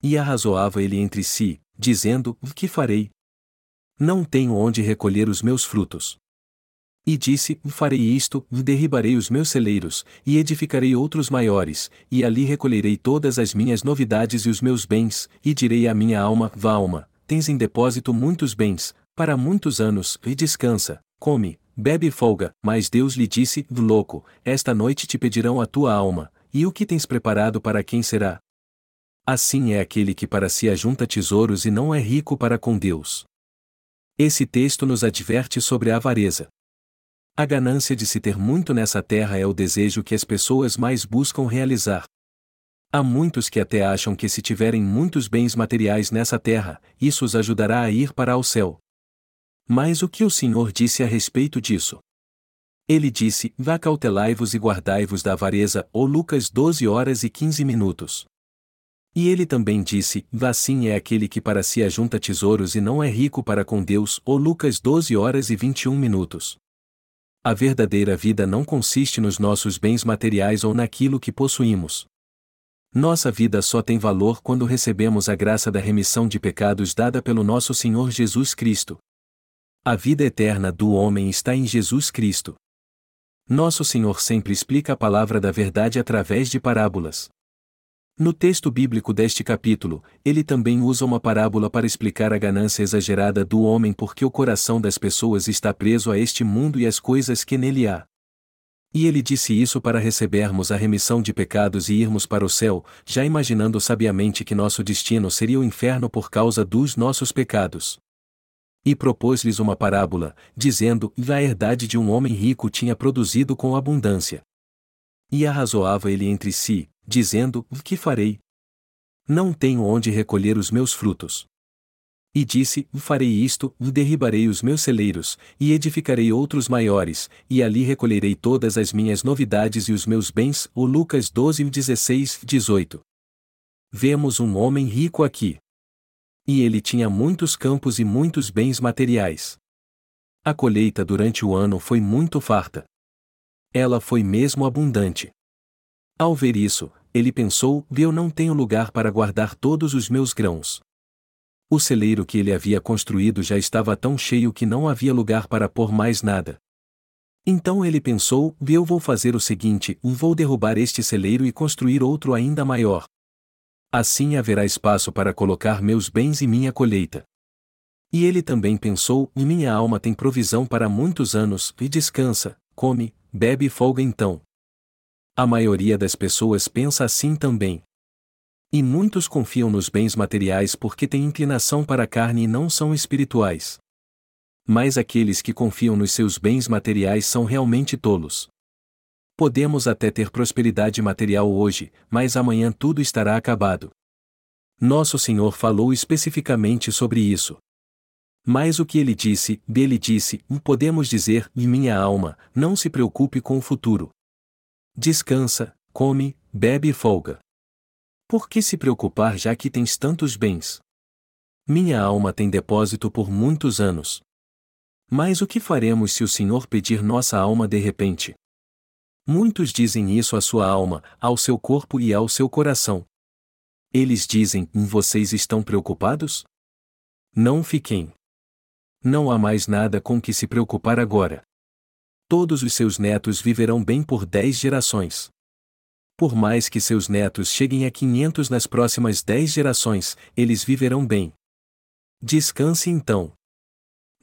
E arrazoava ele entre si, dizendo: Que farei? Não tenho onde recolher os meus frutos. E disse: Farei isto, derribarei os meus celeiros, e edificarei outros maiores, e ali recolherei todas as minhas novidades e os meus bens, e direi à minha alma: Vá, alma, tens em depósito muitos bens, para muitos anos, e descansa, come, bebe e folga. Mas Deus lhe disse: Louco, esta noite te pedirão a tua alma, e o que tens preparado para quem será? Assim é aquele que para si ajunta tesouros e não é rico para com Deus. Esse texto nos adverte sobre a avareza. A ganância de se ter muito nessa terra é o desejo que as pessoas mais buscam realizar. Há muitos que até acham que se tiverem muitos bens materiais nessa terra, isso os ajudará a ir para o céu. Mas o que o Senhor disse a respeito disso? Ele disse: Vá cautelai-vos e guardai-vos da avareza, ou Lucas 12 horas e 15 minutos. E ele também disse: Vacim é aquele que para si ajunta tesouros e não é rico para com Deus. Ou Lucas 12 horas e 21 minutos. A verdadeira vida não consiste nos nossos bens materiais ou naquilo que possuímos. Nossa vida só tem valor quando recebemos a graça da remissão de pecados dada pelo nosso Senhor Jesus Cristo. A vida eterna do homem está em Jesus Cristo. Nosso Senhor sempre explica a palavra da verdade através de parábolas. No texto bíblico deste capítulo, ele também usa uma parábola para explicar a ganância exagerada do homem porque o coração das pessoas está preso a este mundo e às coisas que nele há. E ele disse isso para recebermos a remissão de pecados e irmos para o céu, já imaginando sabiamente que nosso destino seria o inferno por causa dos nossos pecados. E propôs-lhes uma parábola, dizendo: A herdade de um homem rico tinha produzido com abundância. E arrazoava ele entre si, dizendo: Que farei? Não tenho onde recolher os meus frutos. E disse: Farei isto, derribarei os meus celeiros, e edificarei outros maiores, e ali recolherei todas as minhas novidades e os meus bens. O Lucas 12, 16, 18. Vemos um homem rico aqui. E ele tinha muitos campos e muitos bens materiais. A colheita durante o ano foi muito farta. Ela foi mesmo abundante. Ao ver isso, ele pensou: eu não tenho lugar para guardar todos os meus grãos. O celeiro que ele havia construído já estava tão cheio que não havia lugar para pôr mais nada. Então ele pensou: eu vou fazer o seguinte: vou derrubar este celeiro e construir outro ainda maior. Assim haverá espaço para colocar meus bens e minha colheita. E ele também pensou: minha alma tem provisão para muitos anos, e descansa, come, bebe folga então. A maioria das pessoas pensa assim também. E muitos confiam nos bens materiais porque têm inclinação para a carne e não são espirituais. Mas aqueles que confiam nos seus bens materiais são realmente tolos. Podemos até ter prosperidade material hoje, mas amanhã tudo estará acabado. Nosso Senhor falou especificamente sobre isso. Mas o que ele disse, dele disse, podemos dizer, minha alma, não se preocupe com o futuro. Descansa, come, bebe e folga. Por que se preocupar já que tens tantos bens? Minha alma tem depósito por muitos anos. Mas o que faremos se o Senhor pedir nossa alma de repente? Muitos dizem isso à sua alma, ao seu corpo e ao seu coração. Eles dizem: Vocês estão preocupados? Não fiquem. Não há mais nada com que se preocupar agora todos os seus netos viverão bem por dez gerações. Por mais que seus netos cheguem a 500 nas próximas dez gerações, eles viverão bem. Descanse então.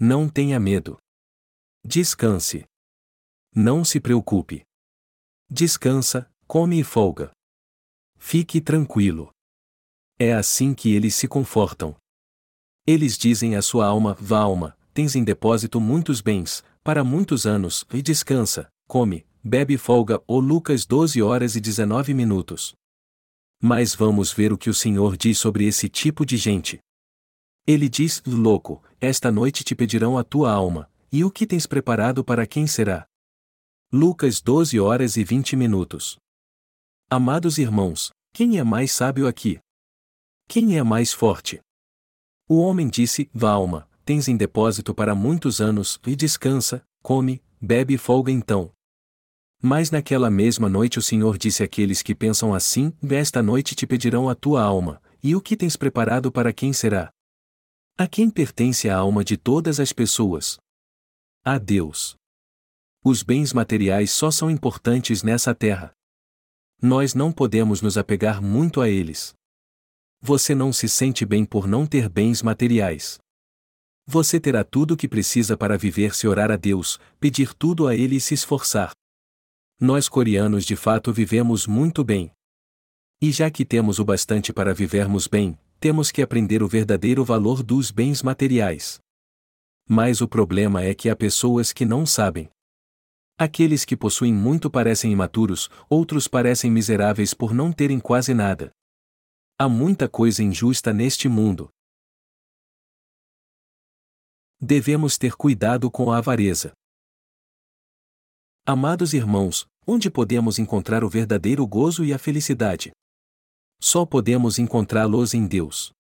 Não tenha medo. Descanse. Não se preocupe. Descansa, come e folga. Fique tranquilo. É assim que eles se confortam. Eles dizem à sua alma: Vá, alma, tens em depósito muitos bens, para muitos anos, e descansa, come, bebe folga, ou Lucas 12 horas e 19 minutos. Mas vamos ver o que o Senhor diz sobre esse tipo de gente. Ele diz: Louco, esta noite te pedirão a tua alma, e o que tens preparado para quem será? Lucas 12 horas e 20 minutos. Amados irmãos, quem é mais sábio aqui? Quem é mais forte? O homem disse: Vá alma, tens em depósito para muitos anos, e descansa, come, bebe e folga então. Mas naquela mesma noite o Senhor disse àqueles que pensam assim: Esta noite te pedirão a tua alma, e o que tens preparado para quem será? A quem pertence a alma de todas as pessoas? A Deus. Os bens materiais só são importantes nessa terra. Nós não podemos nos apegar muito a eles. Você não se sente bem por não ter bens materiais. Você terá tudo o que precisa para viver se orar a Deus, pedir tudo a Ele e se esforçar. Nós coreanos de fato vivemos muito bem. E já que temos o bastante para vivermos bem, temos que aprender o verdadeiro valor dos bens materiais. Mas o problema é que há pessoas que não sabem. Aqueles que possuem muito parecem imaturos, outros parecem miseráveis por não terem quase nada. Há muita coisa injusta neste mundo. Devemos ter cuidado com a avareza. Amados irmãos, onde podemos encontrar o verdadeiro gozo e a felicidade? Só podemos encontrá-los em Deus.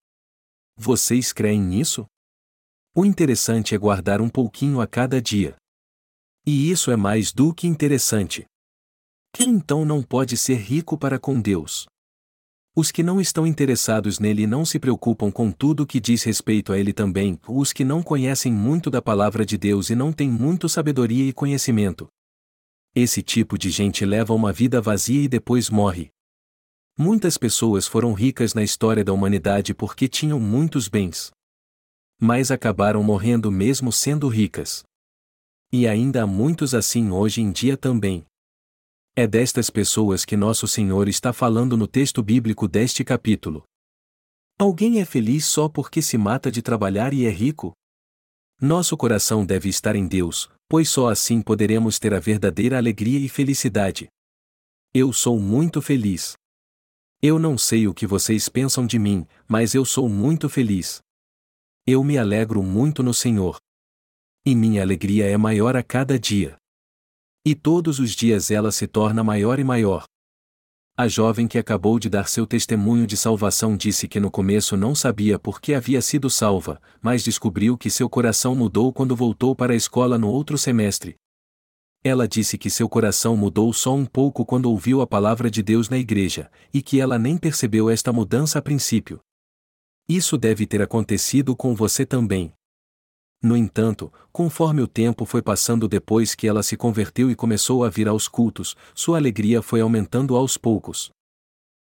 Vocês creem nisso? O interessante é guardar um pouquinho a cada dia. E isso é mais do que interessante. Quem então não pode ser rico para com Deus? Os que não estão interessados nele não se preocupam com tudo que diz respeito a ele também, os que não conhecem muito da palavra de Deus e não têm muito sabedoria e conhecimento, esse tipo de gente leva uma vida vazia e depois morre. Muitas pessoas foram ricas na história da humanidade porque tinham muitos bens. Mas acabaram morrendo mesmo sendo ricas. E ainda há muitos assim hoje em dia também. É destas pessoas que Nosso Senhor está falando no texto bíblico deste capítulo. Alguém é feliz só porque se mata de trabalhar e é rico? Nosso coração deve estar em Deus, pois só assim poderemos ter a verdadeira alegria e felicidade. Eu sou muito feliz. Eu não sei o que vocês pensam de mim, mas eu sou muito feliz. Eu me alegro muito no Senhor. E minha alegria é maior a cada dia. E todos os dias ela se torna maior e maior. A jovem que acabou de dar seu testemunho de salvação disse que no começo não sabia por que havia sido salva, mas descobriu que seu coração mudou quando voltou para a escola no outro semestre. Ela disse que seu coração mudou só um pouco quando ouviu a palavra de Deus na igreja, e que ela nem percebeu esta mudança a princípio. Isso deve ter acontecido com você também. No entanto, conforme o tempo foi passando depois que ela se converteu e começou a vir aos cultos, sua alegria foi aumentando aos poucos.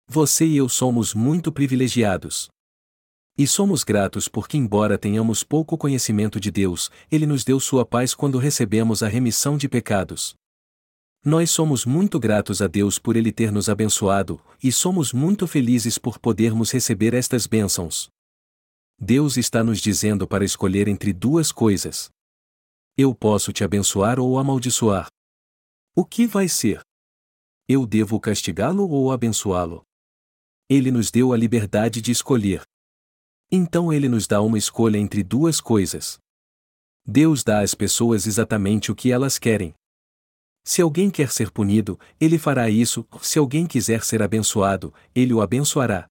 Você e eu somos muito privilegiados. E somos gratos porque, embora tenhamos pouco conhecimento de Deus, Ele nos deu sua paz quando recebemos a remissão de pecados. Nós somos muito gratos a Deus por Ele ter nos abençoado, e somos muito felizes por podermos receber estas bênçãos. Deus está nos dizendo para escolher entre duas coisas. Eu posso te abençoar ou amaldiçoar. O que vai ser? Eu devo castigá-lo ou abençoá-lo? Ele nos deu a liberdade de escolher. Então ele nos dá uma escolha entre duas coisas. Deus dá às pessoas exatamente o que elas querem. Se alguém quer ser punido, ele fará isso, se alguém quiser ser abençoado, ele o abençoará.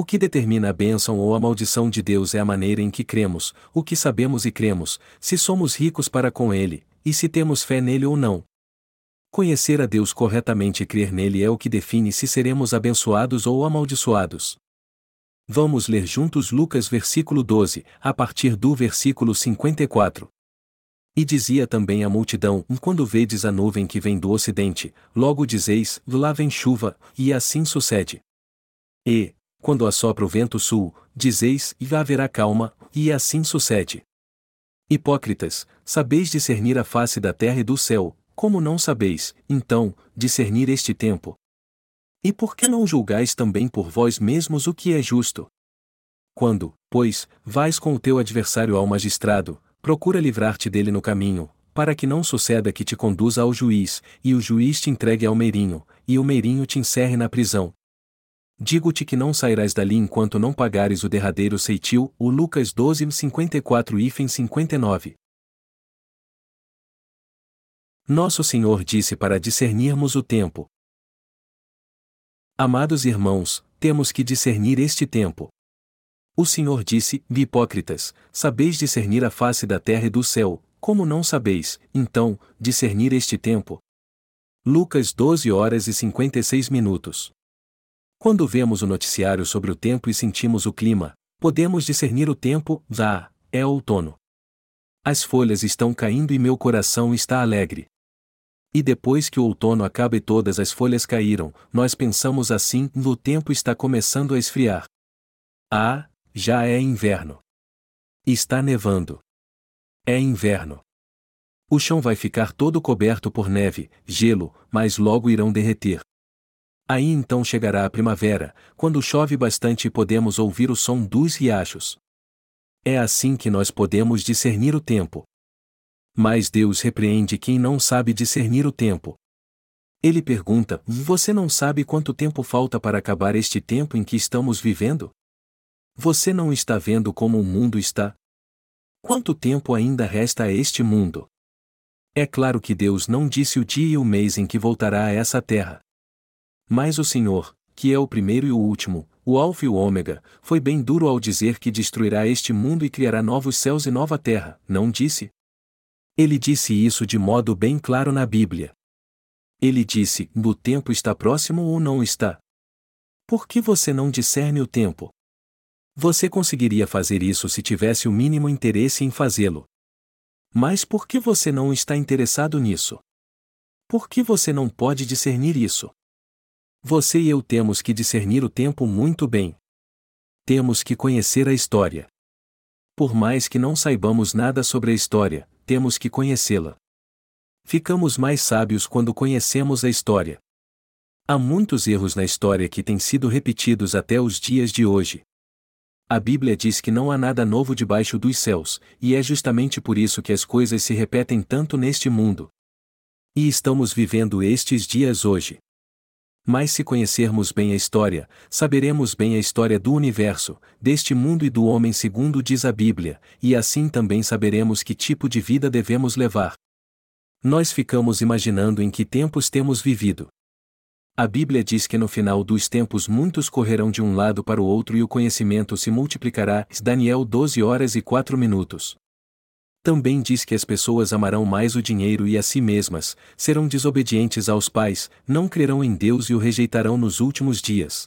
O que determina a bênção ou a maldição de Deus é a maneira em que cremos, o que sabemos e cremos, se somos ricos para com Ele, e se temos fé nele ou não. Conhecer a Deus corretamente e crer nele é o que define se seremos abençoados ou amaldiçoados. Vamos ler juntos Lucas versículo 12, a partir do versículo 54. E dizia também a multidão: Quando vedes a nuvem que vem do ocidente, logo dizeis: Lá vem chuva, e assim sucede. E, quando assopra o vento sul, dizeis, e haverá calma, e assim sucede. Hipócritas, sabeis discernir a face da terra e do céu, como não sabeis, então, discernir este tempo? E por que não julgais também por vós mesmos o que é justo? Quando, pois, vais com o teu adversário ao magistrado, procura livrar-te dele no caminho, para que não suceda que te conduza ao juiz, e o juiz te entregue ao meirinho, e o meirinho te encerre na prisão. Digo-te que não sairás dali enquanto não pagares o derradeiro ceitil, o Lucas 12, 54 e 59. Nosso Senhor disse para discernirmos o tempo. Amados irmãos, temos que discernir este tempo. O Senhor disse: Hipócritas, sabeis discernir a face da terra e do céu, como não sabeis, então, discernir este tempo? Lucas 12 horas e 56 minutos. Quando vemos o noticiário sobre o tempo e sentimos o clima, podemos discernir o tempo, ah, é outono. As folhas estão caindo e meu coração está alegre. E depois que o outono acaba e todas as folhas caíram, nós pensamos assim: o tempo está começando a esfriar. Ah, já é inverno. Está nevando. É inverno. O chão vai ficar todo coberto por neve, gelo, mas logo irão derreter. Aí então chegará a primavera, quando chove bastante e podemos ouvir o som dos riachos. É assim que nós podemos discernir o tempo. Mas Deus repreende quem não sabe discernir o tempo. Ele pergunta: Você não sabe quanto tempo falta para acabar este tempo em que estamos vivendo? Você não está vendo como o mundo está? Quanto tempo ainda resta a este mundo? É claro que Deus não disse o dia e o mês em que voltará a essa terra. Mas o Senhor, que é o primeiro e o último, o Alfa e o Ômega, foi bem duro ao dizer que destruirá este mundo e criará novos céus e nova terra, não disse? Ele disse isso de modo bem claro na Bíblia. Ele disse: O tempo está próximo ou não está? Por que você não discerne o tempo? Você conseguiria fazer isso se tivesse o mínimo interesse em fazê-lo. Mas por que você não está interessado nisso? Por que você não pode discernir isso? Você e eu temos que discernir o tempo muito bem. Temos que conhecer a história. Por mais que não saibamos nada sobre a história, temos que conhecê-la. Ficamos mais sábios quando conhecemos a história. Há muitos erros na história que têm sido repetidos até os dias de hoje. A Bíblia diz que não há nada novo debaixo dos céus, e é justamente por isso que as coisas se repetem tanto neste mundo. E estamos vivendo estes dias hoje. Mas se conhecermos bem a história, saberemos bem a história do universo, deste mundo e do homem segundo diz a Bíblia, e assim também saberemos que tipo de vida devemos levar. Nós ficamos imaginando em que tempos temos vivido. A Bíblia diz que no final dos tempos muitos correrão de um lado para o outro e o conhecimento se multiplicará. Daniel 12 horas e 4 minutos. Também diz que as pessoas amarão mais o dinheiro e a si mesmas, serão desobedientes aos pais, não crerão em Deus e o rejeitarão nos últimos dias.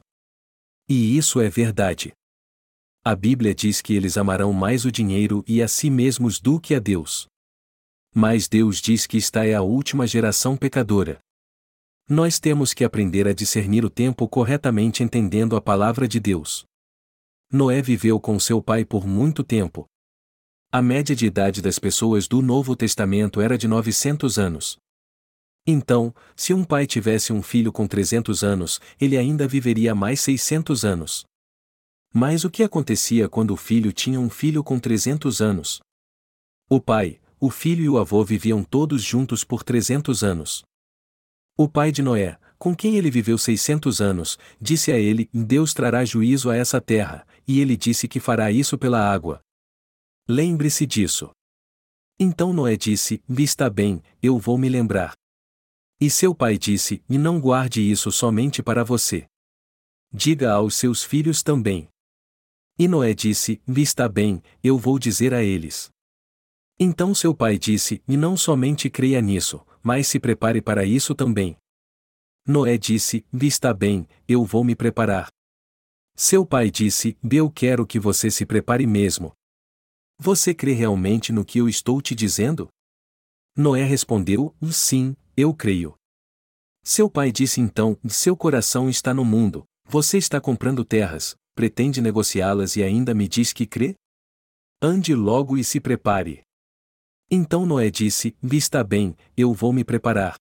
E isso é verdade. A Bíblia diz que eles amarão mais o dinheiro e a si mesmos do que a Deus. Mas Deus diz que esta é a última geração pecadora. Nós temos que aprender a discernir o tempo corretamente entendendo a palavra de Deus. Noé viveu com seu pai por muito tempo, a média de idade das pessoas do Novo Testamento era de 900 anos. Então, se um pai tivesse um filho com 300 anos, ele ainda viveria mais 600 anos. Mas o que acontecia quando o filho tinha um filho com 300 anos? O pai, o filho e o avô viviam todos juntos por 300 anos. O pai de Noé, com quem ele viveu 600 anos, disse a ele: Deus trará juízo a essa terra, e ele disse que fará isso pela água, Lembre-se disso. Então Noé disse: Está bem, eu vou me lembrar. E seu pai disse: E não guarde isso somente para você. Diga aos seus filhos também. E Noé disse: Está bem, eu vou dizer a eles. Então seu pai disse: E não somente creia nisso, mas se prepare para isso também. Noé disse: Está bem, eu vou me preparar. Seu pai disse: Eu quero que você se prepare mesmo, você crê realmente no que eu estou te dizendo? Noé respondeu: Sim, eu creio. Seu pai disse então: Seu coração está no mundo, você está comprando terras, pretende negociá-las e ainda me diz que crê? Ande logo e se prepare. Então Noé disse: Está bem, eu vou me preparar.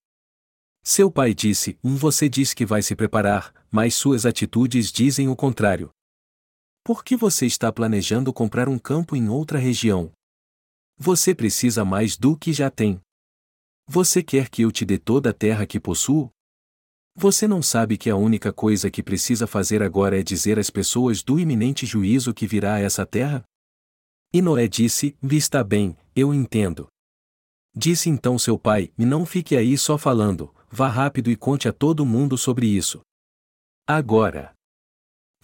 Seu pai disse: Você diz que vai se preparar, mas suas atitudes dizem o contrário. Por que você está planejando comprar um campo em outra região? Você precisa mais do que já tem. Você quer que eu te dê toda a terra que possuo? Você não sabe que a única coisa que precisa fazer agora é dizer às pessoas do iminente juízo que virá a essa terra? E Noé disse: Está bem, eu entendo. Disse então seu pai: E não fique aí só falando, vá rápido e conte a todo mundo sobre isso. Agora.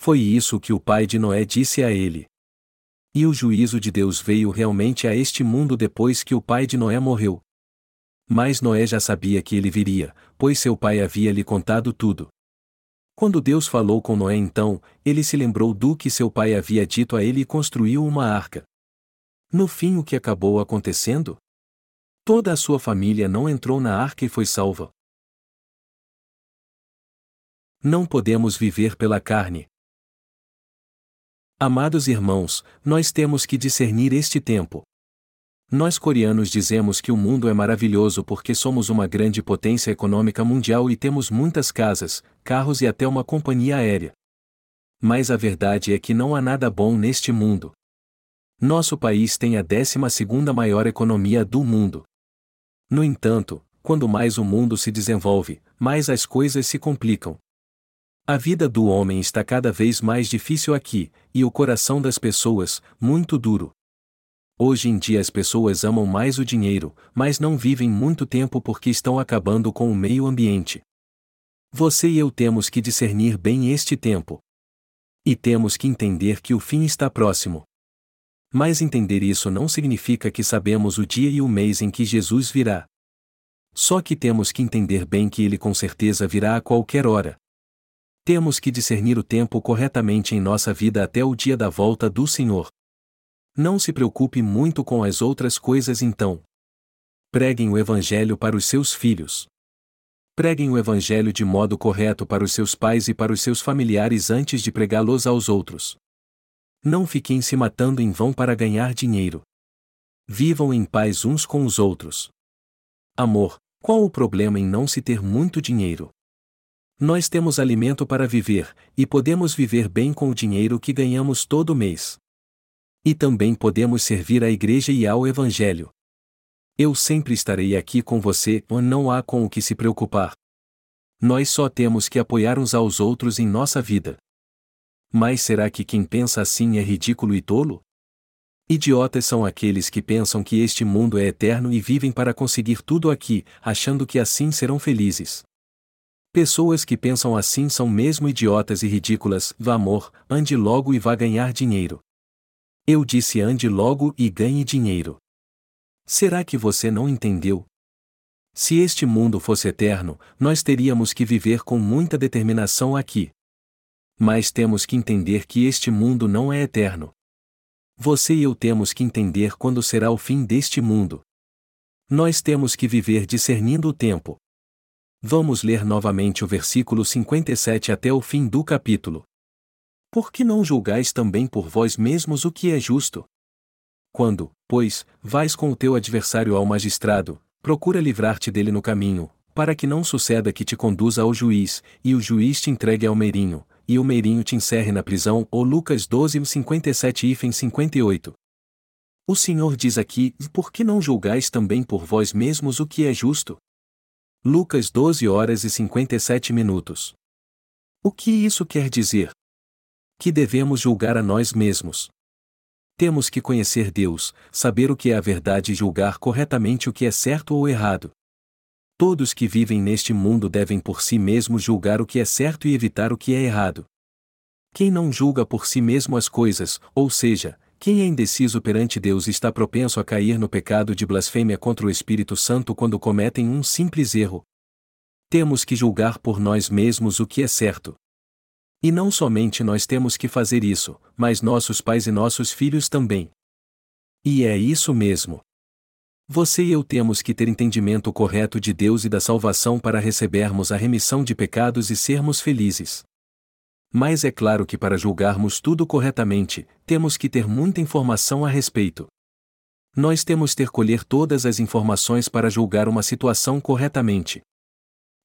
Foi isso que o pai de Noé disse a ele. E o juízo de Deus veio realmente a este mundo depois que o pai de Noé morreu. Mas Noé já sabia que ele viria, pois seu pai havia lhe contado tudo. Quando Deus falou com Noé então, ele se lembrou do que seu pai havia dito a ele e construiu uma arca. No fim, o que acabou acontecendo? Toda a sua família não entrou na arca e foi salva. Não podemos viver pela carne. Amados irmãos, nós temos que discernir este tempo. Nós coreanos dizemos que o mundo é maravilhoso porque somos uma grande potência econômica mundial e temos muitas casas, carros e até uma companhia aérea. Mas a verdade é que não há nada bom neste mundo. Nosso país tem a 12 maior economia do mundo. No entanto, quando mais o mundo se desenvolve, mais as coisas se complicam. A vida do homem está cada vez mais difícil aqui, e o coração das pessoas, muito duro. Hoje em dia as pessoas amam mais o dinheiro, mas não vivem muito tempo porque estão acabando com o meio ambiente. Você e eu temos que discernir bem este tempo. E temos que entender que o fim está próximo. Mas entender isso não significa que sabemos o dia e o mês em que Jesus virá. Só que temos que entender bem que ele com certeza virá a qualquer hora. Temos que discernir o tempo corretamente em nossa vida até o dia da volta do Senhor. Não se preocupe muito com as outras coisas então. Preguem o Evangelho para os seus filhos. Preguem o Evangelho de modo correto para os seus pais e para os seus familiares antes de pregá-los aos outros. Não fiquem se matando em vão para ganhar dinheiro. Vivam em paz uns com os outros. Amor, qual o problema em não se ter muito dinheiro? Nós temos alimento para viver, e podemos viver bem com o dinheiro que ganhamos todo mês. E também podemos servir à Igreja e ao Evangelho. Eu sempre estarei aqui com você, não há com o que se preocupar. Nós só temos que apoiar uns aos outros em nossa vida. Mas será que quem pensa assim é ridículo e tolo? Idiotas são aqueles que pensam que este mundo é eterno e vivem para conseguir tudo aqui, achando que assim serão felizes. Pessoas que pensam assim são mesmo idiotas e ridículas. Vá amor, ande logo e vá ganhar dinheiro. Eu disse ande logo e ganhe dinheiro. Será que você não entendeu? Se este mundo fosse eterno, nós teríamos que viver com muita determinação aqui. Mas temos que entender que este mundo não é eterno. Você e eu temos que entender quando será o fim deste mundo. Nós temos que viver discernindo o tempo. Vamos ler novamente o versículo 57 até o fim do capítulo. Por que não julgais também por vós mesmos o que é justo? Quando, pois, vais com o teu adversário ao magistrado, procura livrar-te dele no caminho, para que não suceda que te conduza ao juiz, e o juiz te entregue ao meirinho, e o meirinho te encerre na prisão. Ou Lucas 12, 57 e 58. O Senhor diz aqui: Por que não julgais também por vós mesmos o que é justo? Lucas 12 horas e 57 minutos. O que isso quer dizer? que devemos julgar a nós mesmos. Temos que conhecer Deus, saber o que é a verdade e julgar corretamente o que é certo ou errado. Todos que vivem neste mundo devem por si mesmos julgar o que é certo e evitar o que é errado. Quem não julga por si mesmo as coisas, ou seja, quem é indeciso perante Deus está propenso a cair no pecado de blasfêmia contra o Espírito Santo quando cometem um simples erro. Temos que julgar por nós mesmos o que é certo. E não somente nós temos que fazer isso, mas nossos pais e nossos filhos também. E é isso mesmo. Você e eu temos que ter entendimento correto de Deus e da salvação para recebermos a remissão de pecados e sermos felizes. Mas é claro que para julgarmos tudo corretamente, temos que ter muita informação a respeito. Nós temos ter colher todas as informações para julgar uma situação corretamente.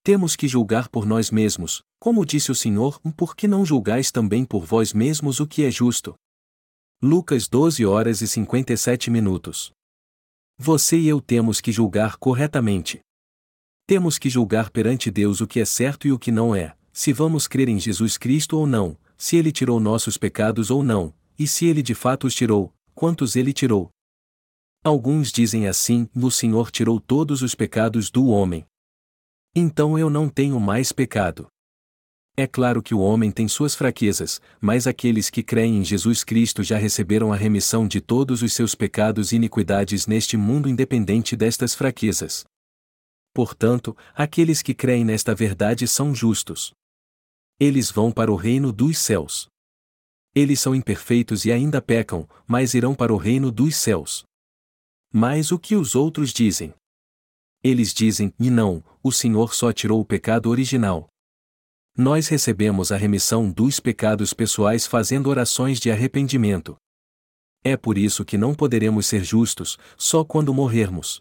Temos que julgar por nós mesmos, como disse o Senhor, por que não julgais também por vós mesmos o que é justo? Lucas 12 horas e 57 minutos. Você e eu temos que julgar corretamente. Temos que julgar perante Deus o que é certo e o que não é, se vamos crer em Jesus Cristo ou não, se ele tirou nossos pecados ou não, e se ele de fato os tirou, quantos ele tirou. Alguns dizem assim: o Senhor tirou todos os pecados do homem. Então eu não tenho mais pecado. É claro que o homem tem suas fraquezas, mas aqueles que creem em Jesus Cristo já receberam a remissão de todos os seus pecados e iniquidades neste mundo independente destas fraquezas. Portanto, aqueles que creem nesta verdade são justos. Eles vão para o reino dos céus. Eles são imperfeitos e ainda pecam, mas irão para o reino dos céus. Mas o que os outros dizem? Eles dizem: e não, o Senhor só tirou o pecado original. Nós recebemos a remissão dos pecados pessoais fazendo orações de arrependimento. É por isso que não poderemos ser justos, só quando morrermos.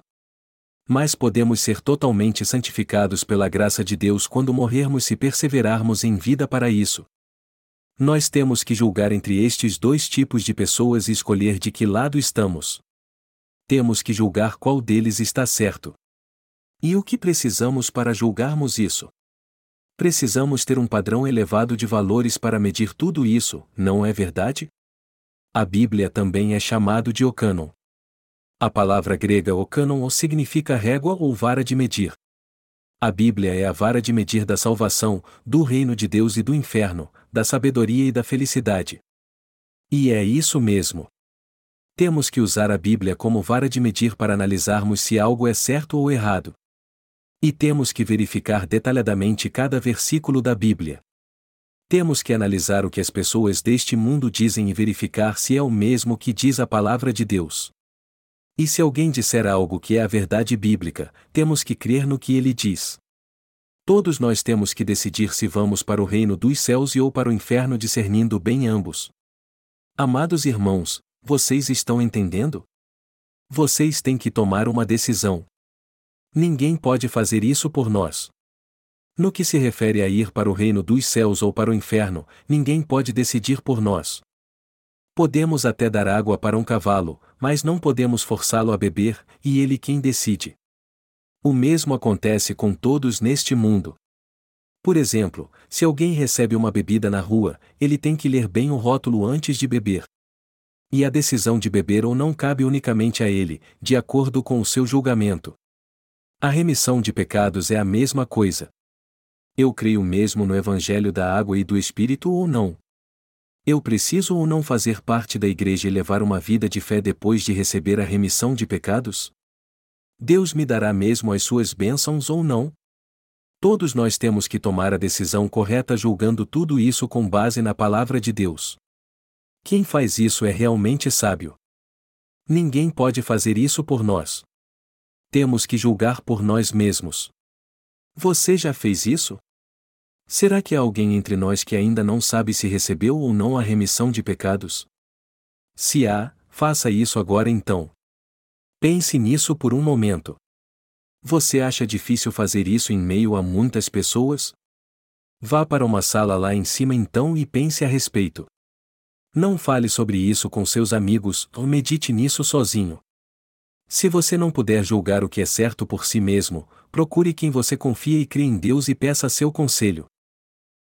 Mas podemos ser totalmente santificados pela graça de Deus quando morrermos se perseverarmos em vida para isso. Nós temos que julgar entre estes dois tipos de pessoas e escolher de que lado estamos. Temos que julgar qual deles está certo. E o que precisamos para julgarmos isso? Precisamos ter um padrão elevado de valores para medir tudo isso, não é verdade? A Bíblia também é chamado de Ocanon. A palavra grega Ocanon significa régua ou vara de medir. A Bíblia é a vara de medir da salvação, do reino de Deus e do inferno, da sabedoria e da felicidade. E é isso mesmo. Temos que usar a Bíblia como vara de medir para analisarmos se algo é certo ou errado. E temos que verificar detalhadamente cada versículo da Bíblia. Temos que analisar o que as pessoas deste mundo dizem e verificar se é o mesmo que diz a palavra de Deus. E se alguém disser algo que é a verdade bíblica, temos que crer no que ele diz. Todos nós temos que decidir se vamos para o reino dos céus e ou para o inferno discernindo bem ambos. Amados irmãos, vocês estão entendendo? Vocês têm que tomar uma decisão. Ninguém pode fazer isso por nós. No que se refere a ir para o reino dos céus ou para o inferno, ninguém pode decidir por nós. Podemos até dar água para um cavalo, mas não podemos forçá-lo a beber, e ele quem decide. O mesmo acontece com todos neste mundo. Por exemplo, se alguém recebe uma bebida na rua, ele tem que ler bem o rótulo antes de beber. E a decisão de beber ou não cabe unicamente a ele, de acordo com o seu julgamento. A remissão de pecados é a mesma coisa. Eu creio mesmo no Evangelho da água e do Espírito ou não? Eu preciso ou não fazer parte da igreja e levar uma vida de fé depois de receber a remissão de pecados? Deus me dará mesmo as suas bênçãos ou não? Todos nós temos que tomar a decisão correta julgando tudo isso com base na palavra de Deus. Quem faz isso é realmente sábio. Ninguém pode fazer isso por nós temos que julgar por nós mesmos. Você já fez isso? Será que há alguém entre nós que ainda não sabe se recebeu ou não a remissão de pecados? Se há, faça isso agora então. Pense nisso por um momento. Você acha difícil fazer isso em meio a muitas pessoas? Vá para uma sala lá em cima então e pense a respeito. Não fale sobre isso com seus amigos ou medite nisso sozinho. Se você não puder julgar o que é certo por si mesmo, procure quem você confia e crie em Deus e peça seu conselho.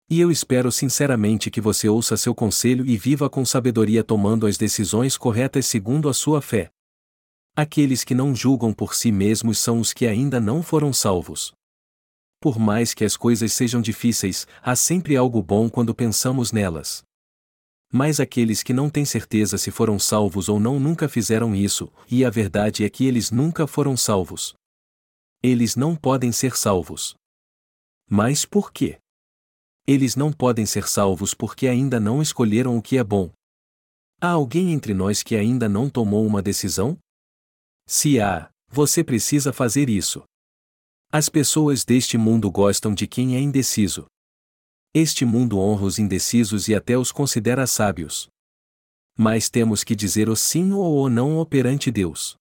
E eu espero sinceramente que você ouça seu conselho e viva com sabedoria tomando as decisões corretas segundo a sua fé. Aqueles que não julgam por si mesmos são os que ainda não foram salvos. Por mais que as coisas sejam difíceis, há sempre algo bom quando pensamos nelas. Mas aqueles que não têm certeza se foram salvos ou não nunca fizeram isso, e a verdade é que eles nunca foram salvos. Eles não podem ser salvos. Mas por quê? Eles não podem ser salvos porque ainda não escolheram o que é bom. Há alguém entre nós que ainda não tomou uma decisão? Se há, você precisa fazer isso. As pessoas deste mundo gostam de quem é indeciso. Este mundo honra os indecisos e até os considera sábios. Mas temos que dizer o sim ou o não perante Deus.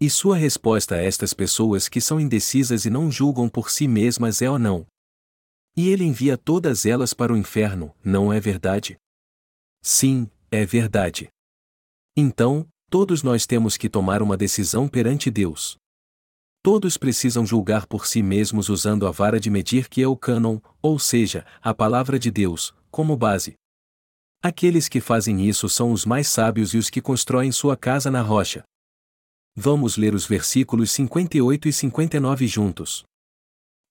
E sua resposta a estas pessoas que são indecisas e não julgam por si mesmas é o não. E ele envia todas elas para o inferno, não é verdade? Sim, é verdade. Então, todos nós temos que tomar uma decisão perante Deus. Todos precisam julgar por si mesmos usando a vara de medir que é o cânon, ou seja, a palavra de Deus, como base. Aqueles que fazem isso são os mais sábios e os que constroem sua casa na rocha. Vamos ler os versículos 58 e 59 juntos.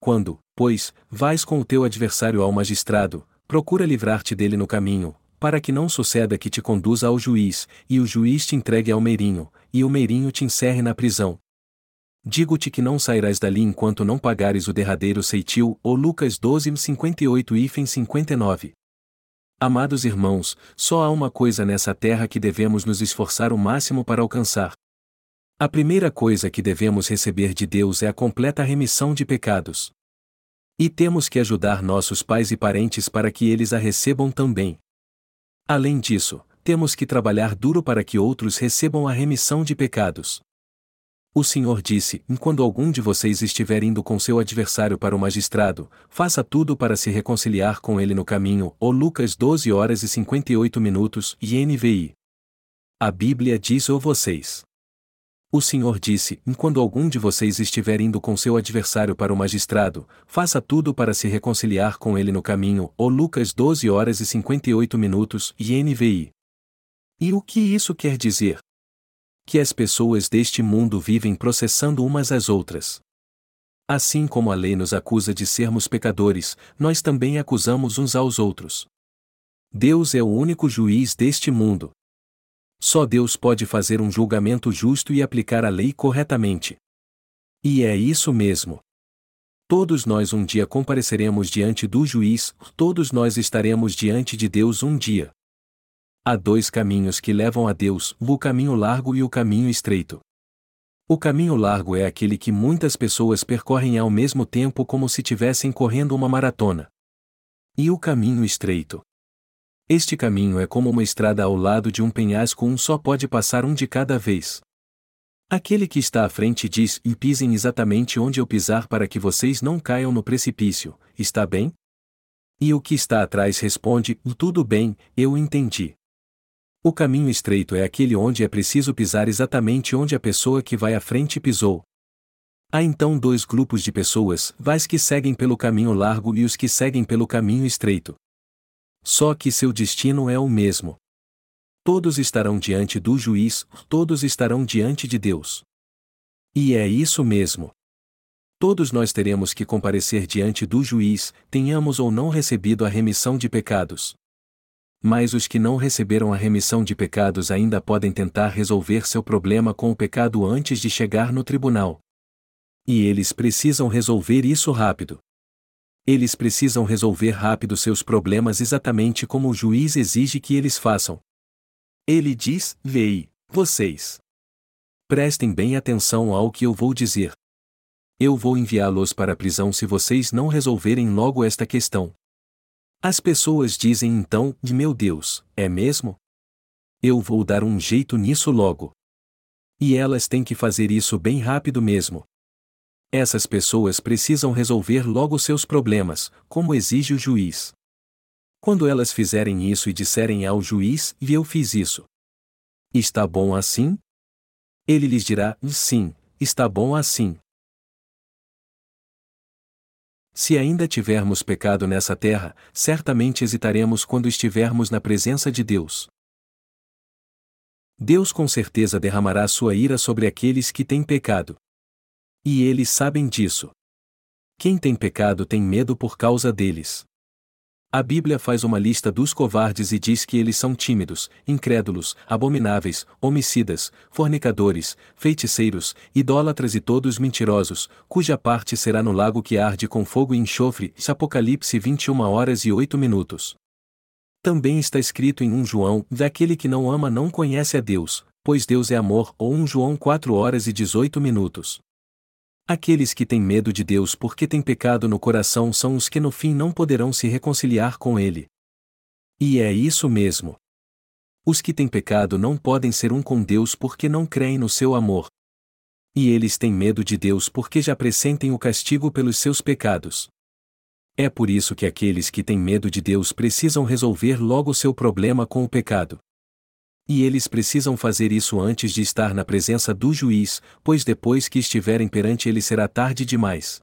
Quando, pois, vais com o teu adversário ao magistrado, procura livrar-te dele no caminho, para que não suceda que te conduza ao juiz, e o juiz te entregue ao meirinho, e o meirinho te encerre na prisão, Digo-te que não sairás dali enquanto não pagares o derradeiro ceitil, ou Lucas 12, 58 e 59. Amados irmãos, só há uma coisa nessa terra que devemos nos esforçar o máximo para alcançar. A primeira coisa que devemos receber de Deus é a completa remissão de pecados. E temos que ajudar nossos pais e parentes para que eles a recebam também. Além disso, temos que trabalhar duro para que outros recebam a remissão de pecados. O Senhor disse: Quando algum de vocês estiver indo com seu adversário para o magistrado, faça tudo para se reconciliar com ele no caminho. Ou Lucas 12 horas e 58 minutos e NVI. A Bíblia diz ou vocês. O Senhor disse: Quando algum de vocês estiver indo com seu adversário para o magistrado, faça tudo para se reconciliar com ele no caminho. Ou Lucas 12 horas e 58 minutos e NVI. E o que isso quer dizer? que as pessoas deste mundo vivem processando umas às outras. Assim como a lei nos acusa de sermos pecadores, nós também acusamos uns aos outros. Deus é o único juiz deste mundo. Só Deus pode fazer um julgamento justo e aplicar a lei corretamente. E é isso mesmo. Todos nós um dia compareceremos diante do juiz, todos nós estaremos diante de Deus um dia. Há dois caminhos que levam a Deus: o caminho largo e o caminho estreito. O caminho largo é aquele que muitas pessoas percorrem ao mesmo tempo como se tivessem correndo uma maratona. E o caminho estreito. Este caminho é como uma estrada ao lado de um penhasco, um só pode passar um de cada vez. Aquele que está à frente diz: E pisem exatamente onde eu pisar para que vocês não caiam no precipício, está bem? E o que está atrás responde: Tudo bem, eu entendi. O caminho estreito é aquele onde é preciso pisar exatamente onde a pessoa que vai à frente pisou. Há então dois grupos de pessoas, vais que seguem pelo caminho largo e os que seguem pelo caminho estreito. Só que seu destino é o mesmo. Todos estarão diante do juiz, todos estarão diante de Deus. E é isso mesmo. Todos nós teremos que comparecer diante do juiz, tenhamos ou não recebido a remissão de pecados mas os que não receberam a remissão de pecados ainda podem tentar resolver seu problema com o pecado antes de chegar no tribunal. E eles precisam resolver isso rápido. Eles precisam resolver rápido seus problemas exatamente como o juiz exige que eles façam. Ele diz: Vei, vocês. Prestem bem atenção ao que eu vou dizer. Eu vou enviá-los para a prisão se vocês não resolverem logo esta questão. As pessoas dizem então: Meu Deus, é mesmo? Eu vou dar um jeito nisso logo. E elas têm que fazer isso bem rápido mesmo. Essas pessoas precisam resolver logo seus problemas, como exige o juiz. Quando elas fizerem isso e disserem ao juiz: E eu fiz isso. Está bom assim? Ele lhes dirá: Sim, está bom assim. Se ainda tivermos pecado nessa terra, certamente hesitaremos quando estivermos na presença de Deus. Deus com certeza derramará sua ira sobre aqueles que têm pecado. E eles sabem disso. Quem tem pecado tem medo por causa deles. A Bíblia faz uma lista dos covardes e diz que eles são tímidos, incrédulos, abomináveis, homicidas, fornicadores, feiticeiros, idólatras e todos mentirosos, cuja parte será no lago que arde com fogo e enxofre. Apocalipse 21 horas e 8 minutos. Também está escrito em 1 João: daquele que não ama não conhece a Deus, pois Deus é amor, ou 1 João 4 horas e 18 minutos. Aqueles que têm medo de Deus porque têm pecado no coração são os que no fim não poderão se reconciliar com Ele. E é isso mesmo. Os que têm pecado não podem ser um com Deus porque não creem no seu amor. E eles têm medo de Deus porque já pressentem o castigo pelos seus pecados. É por isso que aqueles que têm medo de Deus precisam resolver logo seu problema com o pecado. E eles precisam fazer isso antes de estar na presença do juiz, pois depois que estiverem perante ele será tarde demais.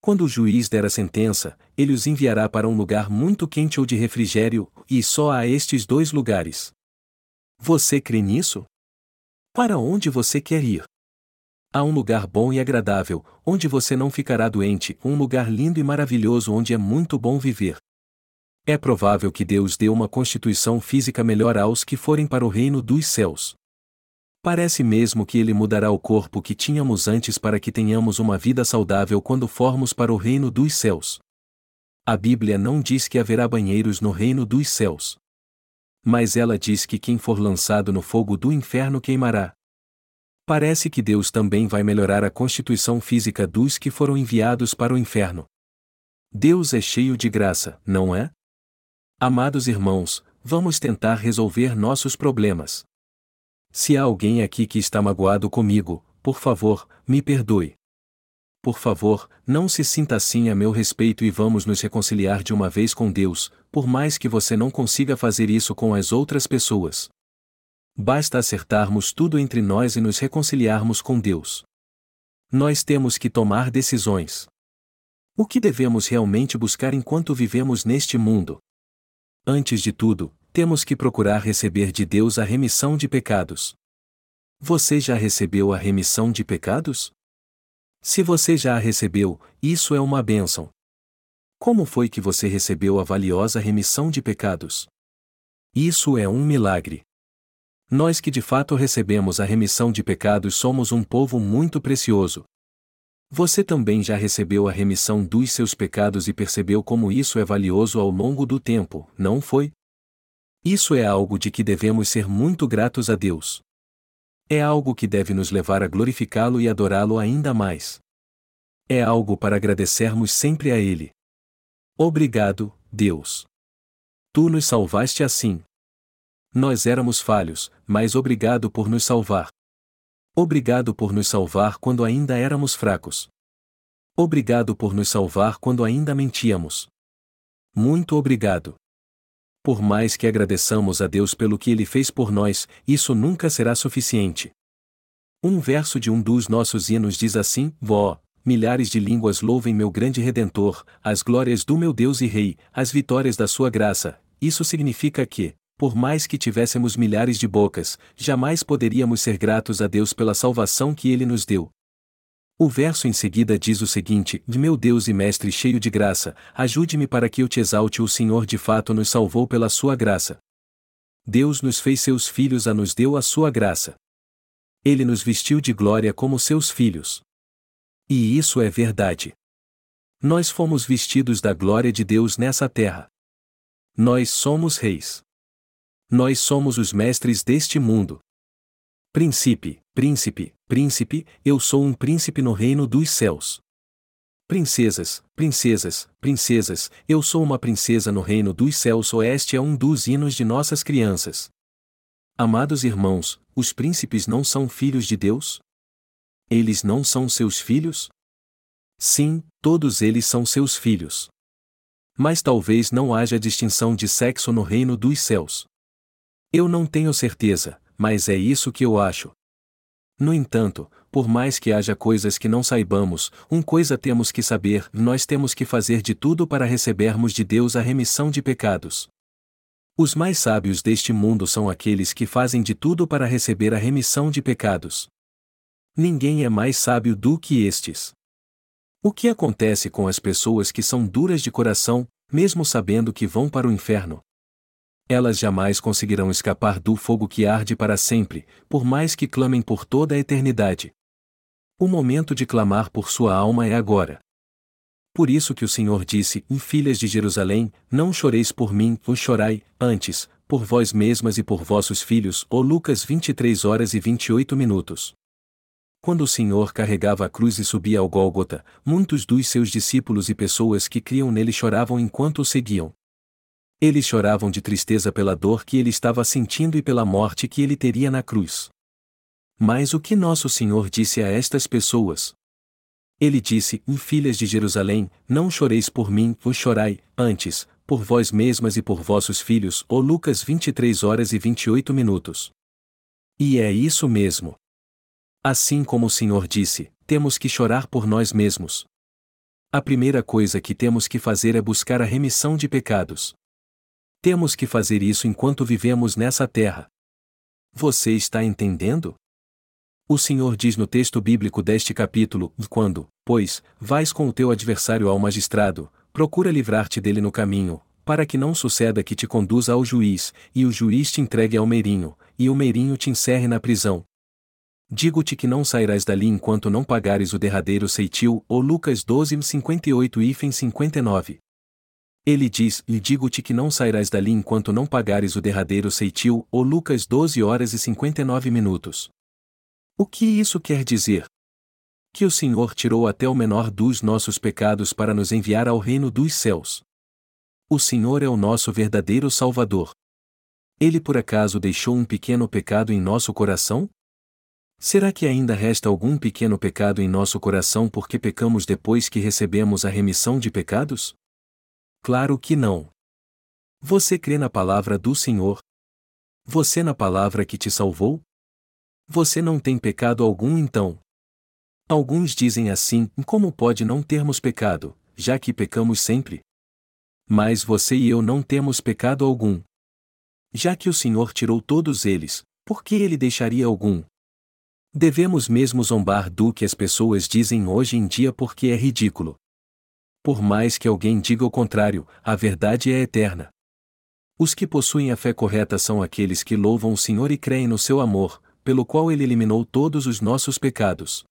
Quando o juiz der a sentença, ele os enviará para um lugar muito quente ou de refrigério, e só há estes dois lugares. Você crê nisso? Para onde você quer ir? Há um lugar bom e agradável, onde você não ficará doente, um lugar lindo e maravilhoso onde é muito bom viver. É provável que Deus dê uma constituição física melhor aos que forem para o reino dos céus. Parece mesmo que Ele mudará o corpo que tínhamos antes para que tenhamos uma vida saudável quando formos para o reino dos céus. A Bíblia não diz que haverá banheiros no reino dos céus. Mas ela diz que quem for lançado no fogo do inferno queimará. Parece que Deus também vai melhorar a constituição física dos que foram enviados para o inferno. Deus é cheio de graça, não é? Amados irmãos, vamos tentar resolver nossos problemas. Se há alguém aqui que está magoado comigo, por favor, me perdoe. Por favor, não se sinta assim a meu respeito e vamos nos reconciliar de uma vez com Deus, por mais que você não consiga fazer isso com as outras pessoas. Basta acertarmos tudo entre nós e nos reconciliarmos com Deus. Nós temos que tomar decisões. O que devemos realmente buscar enquanto vivemos neste mundo? Antes de tudo, temos que procurar receber de Deus a remissão de pecados. Você já recebeu a remissão de pecados? Se você já a recebeu, isso é uma bênção. Como foi que você recebeu a valiosa remissão de pecados? Isso é um milagre. Nós que de fato recebemos a remissão de pecados somos um povo muito precioso. Você também já recebeu a remissão dos seus pecados e percebeu como isso é valioso ao longo do tempo, não foi? Isso é algo de que devemos ser muito gratos a Deus. É algo que deve nos levar a glorificá-lo e adorá-lo ainda mais. É algo para agradecermos sempre a Ele. Obrigado, Deus. Tu nos salvaste assim. Nós éramos falhos, mas obrigado por nos salvar. Obrigado por nos salvar quando ainda éramos fracos. Obrigado por nos salvar quando ainda mentíamos. Muito obrigado. Por mais que agradeçamos a Deus pelo que Ele fez por nós, isso nunca será suficiente. Um verso de um dos nossos hinos diz assim: Vó, milhares de línguas louvem meu grande Redentor, as glórias do meu Deus e Rei, as vitórias da sua graça. Isso significa que, por mais que tivéssemos milhares de bocas, jamais poderíamos ser gratos a Deus pela salvação que Ele nos deu. O verso em seguida diz o seguinte: Meu Deus e Mestre cheio de graça, ajude-me para que eu te exalte. O Senhor de fato nos salvou pela sua graça. Deus nos fez seus filhos a nos deu a sua graça. Ele nos vestiu de glória como seus filhos. E isso é verdade. Nós fomos vestidos da glória de Deus nessa terra. Nós somos reis. Nós somos os mestres deste mundo. Príncipe, príncipe, príncipe, eu sou um príncipe no reino dos céus. Princesas, princesas, princesas, eu sou uma princesa no reino dos céus. Oeste é um dos hinos de nossas crianças. Amados irmãos, os príncipes não são filhos de Deus? Eles não são seus filhos? Sim, todos eles são seus filhos. Mas talvez não haja distinção de sexo no reino dos céus. Eu não tenho certeza, mas é isso que eu acho. No entanto, por mais que haja coisas que não saibamos, uma coisa temos que saber: nós temos que fazer de tudo para recebermos de Deus a remissão de pecados. Os mais sábios deste mundo são aqueles que fazem de tudo para receber a remissão de pecados. Ninguém é mais sábio do que estes. O que acontece com as pessoas que são duras de coração, mesmo sabendo que vão para o inferno? Elas jamais conseguirão escapar do fogo que arde para sempre, por mais que clamem por toda a eternidade. O momento de clamar por sua alma é agora. Por isso que o Senhor disse: Filhas de Jerusalém, não choreis por mim, ou chorai, antes, por vós mesmas e por vossos filhos. O Lucas 23 horas e 28 minutos. Quando o Senhor carregava a cruz e subia ao Gólgota, muitos dos seus discípulos e pessoas que criam nele choravam enquanto o seguiam. Eles choravam de tristeza pela dor que ele estava sentindo e pela morte que ele teria na cruz. Mas o que nosso Senhor disse a estas pessoas? Ele disse: Filhas de Jerusalém, não choreis por mim, ou chorai, antes, por vós mesmas e por vossos filhos. Ou Lucas 23 horas e 28 minutos. E é isso mesmo. Assim como o Senhor disse, temos que chorar por nós mesmos. A primeira coisa que temos que fazer é buscar a remissão de pecados. Temos que fazer isso enquanto vivemos nessa terra. Você está entendendo? O Senhor diz no texto bíblico deste capítulo: Quando, pois, vais com o teu adversário ao magistrado, procura livrar-te dele no caminho, para que não suceda que te conduza ao juiz, e o juiz te entregue ao meirinho, e o meirinho te encerre na prisão. Digo-te que não sairás dali enquanto não pagares o derradeiro ceitil, ou Lucas 12, 58 e 59. Ele diz: E digo-te que não sairás dali enquanto não pagares o derradeiro ceitil, ou Lucas 12 horas e 59 minutos. O que isso quer dizer? Que o Senhor tirou até o menor dos nossos pecados para nos enviar ao reino dos céus. O Senhor é o nosso verdadeiro Salvador. Ele por acaso deixou um pequeno pecado em nosso coração? Será que ainda resta algum pequeno pecado em nosso coração porque pecamos depois que recebemos a remissão de pecados? Claro que não. Você crê na palavra do Senhor? Você na palavra que te salvou? Você não tem pecado algum então. Alguns dizem assim: como pode não termos pecado, já que pecamos sempre? Mas você e eu não temos pecado algum. Já que o Senhor tirou todos eles, por que ele deixaria algum? Devemos mesmo zombar do que as pessoas dizem hoje em dia porque é ridículo. Por mais que alguém diga o contrário, a verdade é eterna. Os que possuem a fé correta são aqueles que louvam o Senhor e creem no seu amor, pelo qual ele eliminou todos os nossos pecados.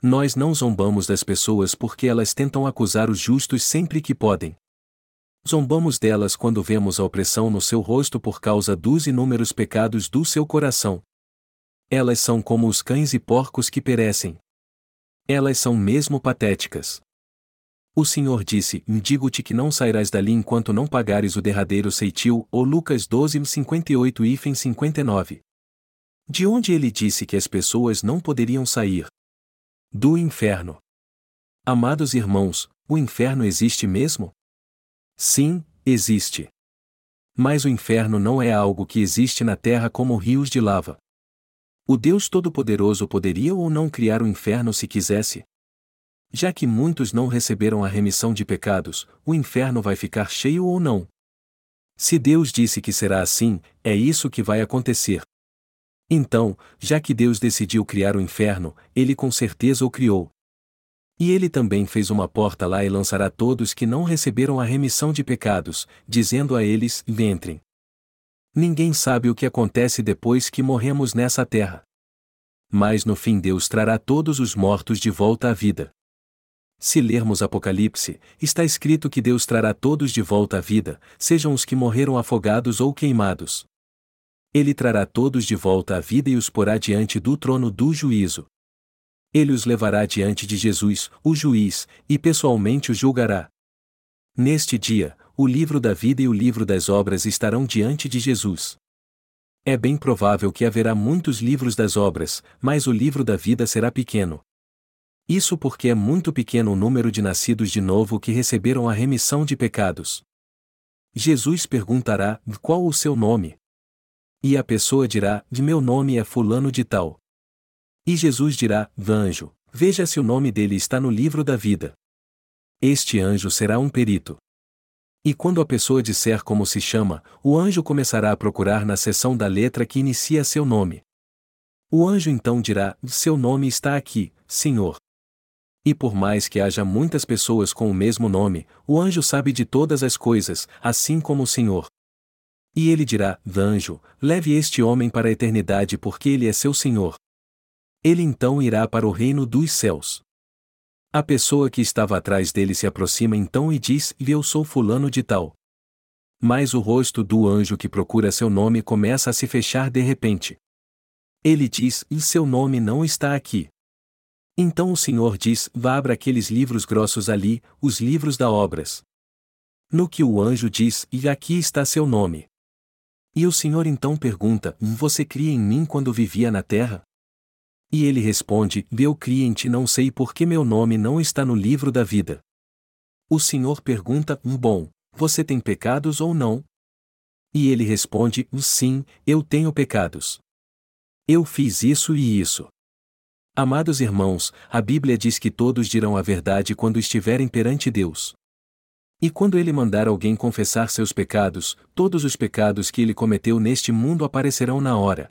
Nós não zombamos das pessoas porque elas tentam acusar os justos sempre que podem. Zombamos delas quando vemos a opressão no seu rosto por causa dos inúmeros pecados do seu coração. Elas são como os cães e porcos que perecem. Elas são mesmo patéticas. O Senhor disse: Digo-te que não sairás dali enquanto não pagares o derradeiro ceitil, ou Lucas 12, 58 e 59. De onde ele disse que as pessoas não poderiam sair? Do inferno. Amados irmãos, o inferno existe mesmo? Sim, existe. Mas o inferno não é algo que existe na terra como rios de lava. O Deus Todo-Poderoso poderia ou não criar o inferno se quisesse? Já que muitos não receberam a remissão de pecados, o inferno vai ficar cheio ou não? Se Deus disse que será assim, é isso que vai acontecer. Então, já que Deus decidiu criar o inferno, ele com certeza o criou. E ele também fez uma porta lá e lançará todos que não receberam a remissão de pecados, dizendo a eles: entrem. Ninguém sabe o que acontece depois que morremos nessa terra. Mas no fim Deus trará todos os mortos de volta à vida. Se lermos Apocalipse, está escrito que Deus trará todos de volta à vida, sejam os que morreram afogados ou queimados ele trará todos de volta à vida e os porá diante do trono do juízo. Ele os levará diante de Jesus, o juiz, e pessoalmente os julgará. Neste dia, o livro da vida e o livro das obras estarão diante de Jesus. É bem provável que haverá muitos livros das obras, mas o livro da vida será pequeno. Isso porque é muito pequeno o número de nascidos de novo que receberam a remissão de pecados. Jesus perguntará: qual o seu nome? E a pessoa dirá: De meu nome é Fulano de Tal. E Jesus dirá: Anjo, veja se o nome dele está no livro da vida. Este anjo será um perito. E quando a pessoa disser como se chama, o anjo começará a procurar na seção da letra que inicia seu nome. O anjo então dirá: Seu nome está aqui, Senhor. E por mais que haja muitas pessoas com o mesmo nome, o anjo sabe de todas as coisas, assim como o Senhor. E ele dirá: Anjo, leve este homem para a eternidade porque ele é seu senhor. Ele então irá para o reino dos céus. A pessoa que estava atrás dele se aproxima então e diz: Eu sou fulano de tal. Mas o rosto do anjo que procura seu nome começa a se fechar de repente. Ele diz: E seu nome não está aqui. Então o Senhor diz: Vá abra aqueles livros grossos ali, os livros da obras. No que o anjo diz: E aqui está seu nome. E o Senhor então pergunta: Você cria em mim quando vivia na terra? E ele responde: Eu cria em ti, não sei por que meu nome não está no livro da vida. O Senhor pergunta: Bom, Você tem pecados ou não? E ele responde: Sim, eu tenho pecados. Eu fiz isso e isso. Amados irmãos, a Bíblia diz que todos dirão a verdade quando estiverem perante Deus. E quando ele mandar alguém confessar seus pecados, todos os pecados que ele cometeu neste mundo aparecerão na hora.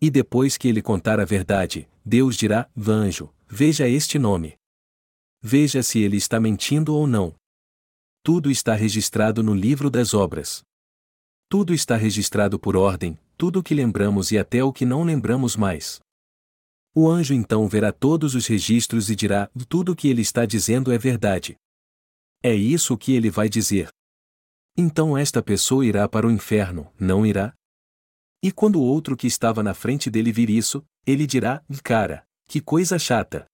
E depois que ele contar a verdade, Deus dirá: Vanjo, veja este nome. Veja se ele está mentindo ou não. Tudo está registrado no livro das obras. Tudo está registrado por ordem, tudo o que lembramos e até o que não lembramos mais. O anjo então verá todos os registros e dirá: tudo o que ele está dizendo é verdade. É isso que ele vai dizer. Então esta pessoa irá para o inferno, não irá? E quando o outro que estava na frente dele vir isso, ele dirá: Cara, que coisa chata.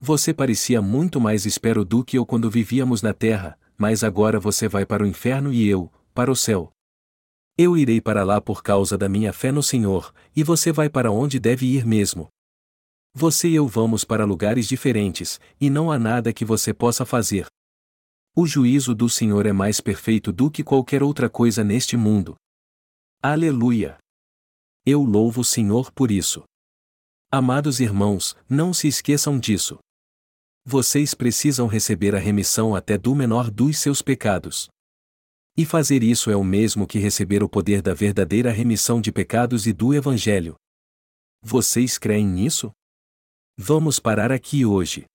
Você parecia muito mais espero do que eu quando vivíamos na terra, mas agora você vai para o inferno e eu, para o céu. Eu irei para lá por causa da minha fé no Senhor, e você vai para onde deve ir mesmo. Você e eu vamos para lugares diferentes, e não há nada que você possa fazer. O juízo do Senhor é mais perfeito do que qualquer outra coisa neste mundo. Aleluia! Eu louvo o Senhor por isso. Amados irmãos, não se esqueçam disso. Vocês precisam receber a remissão até do menor dos seus pecados. E fazer isso é o mesmo que receber o poder da verdadeira remissão de pecados e do Evangelho. Vocês creem nisso? Vamos parar aqui hoje.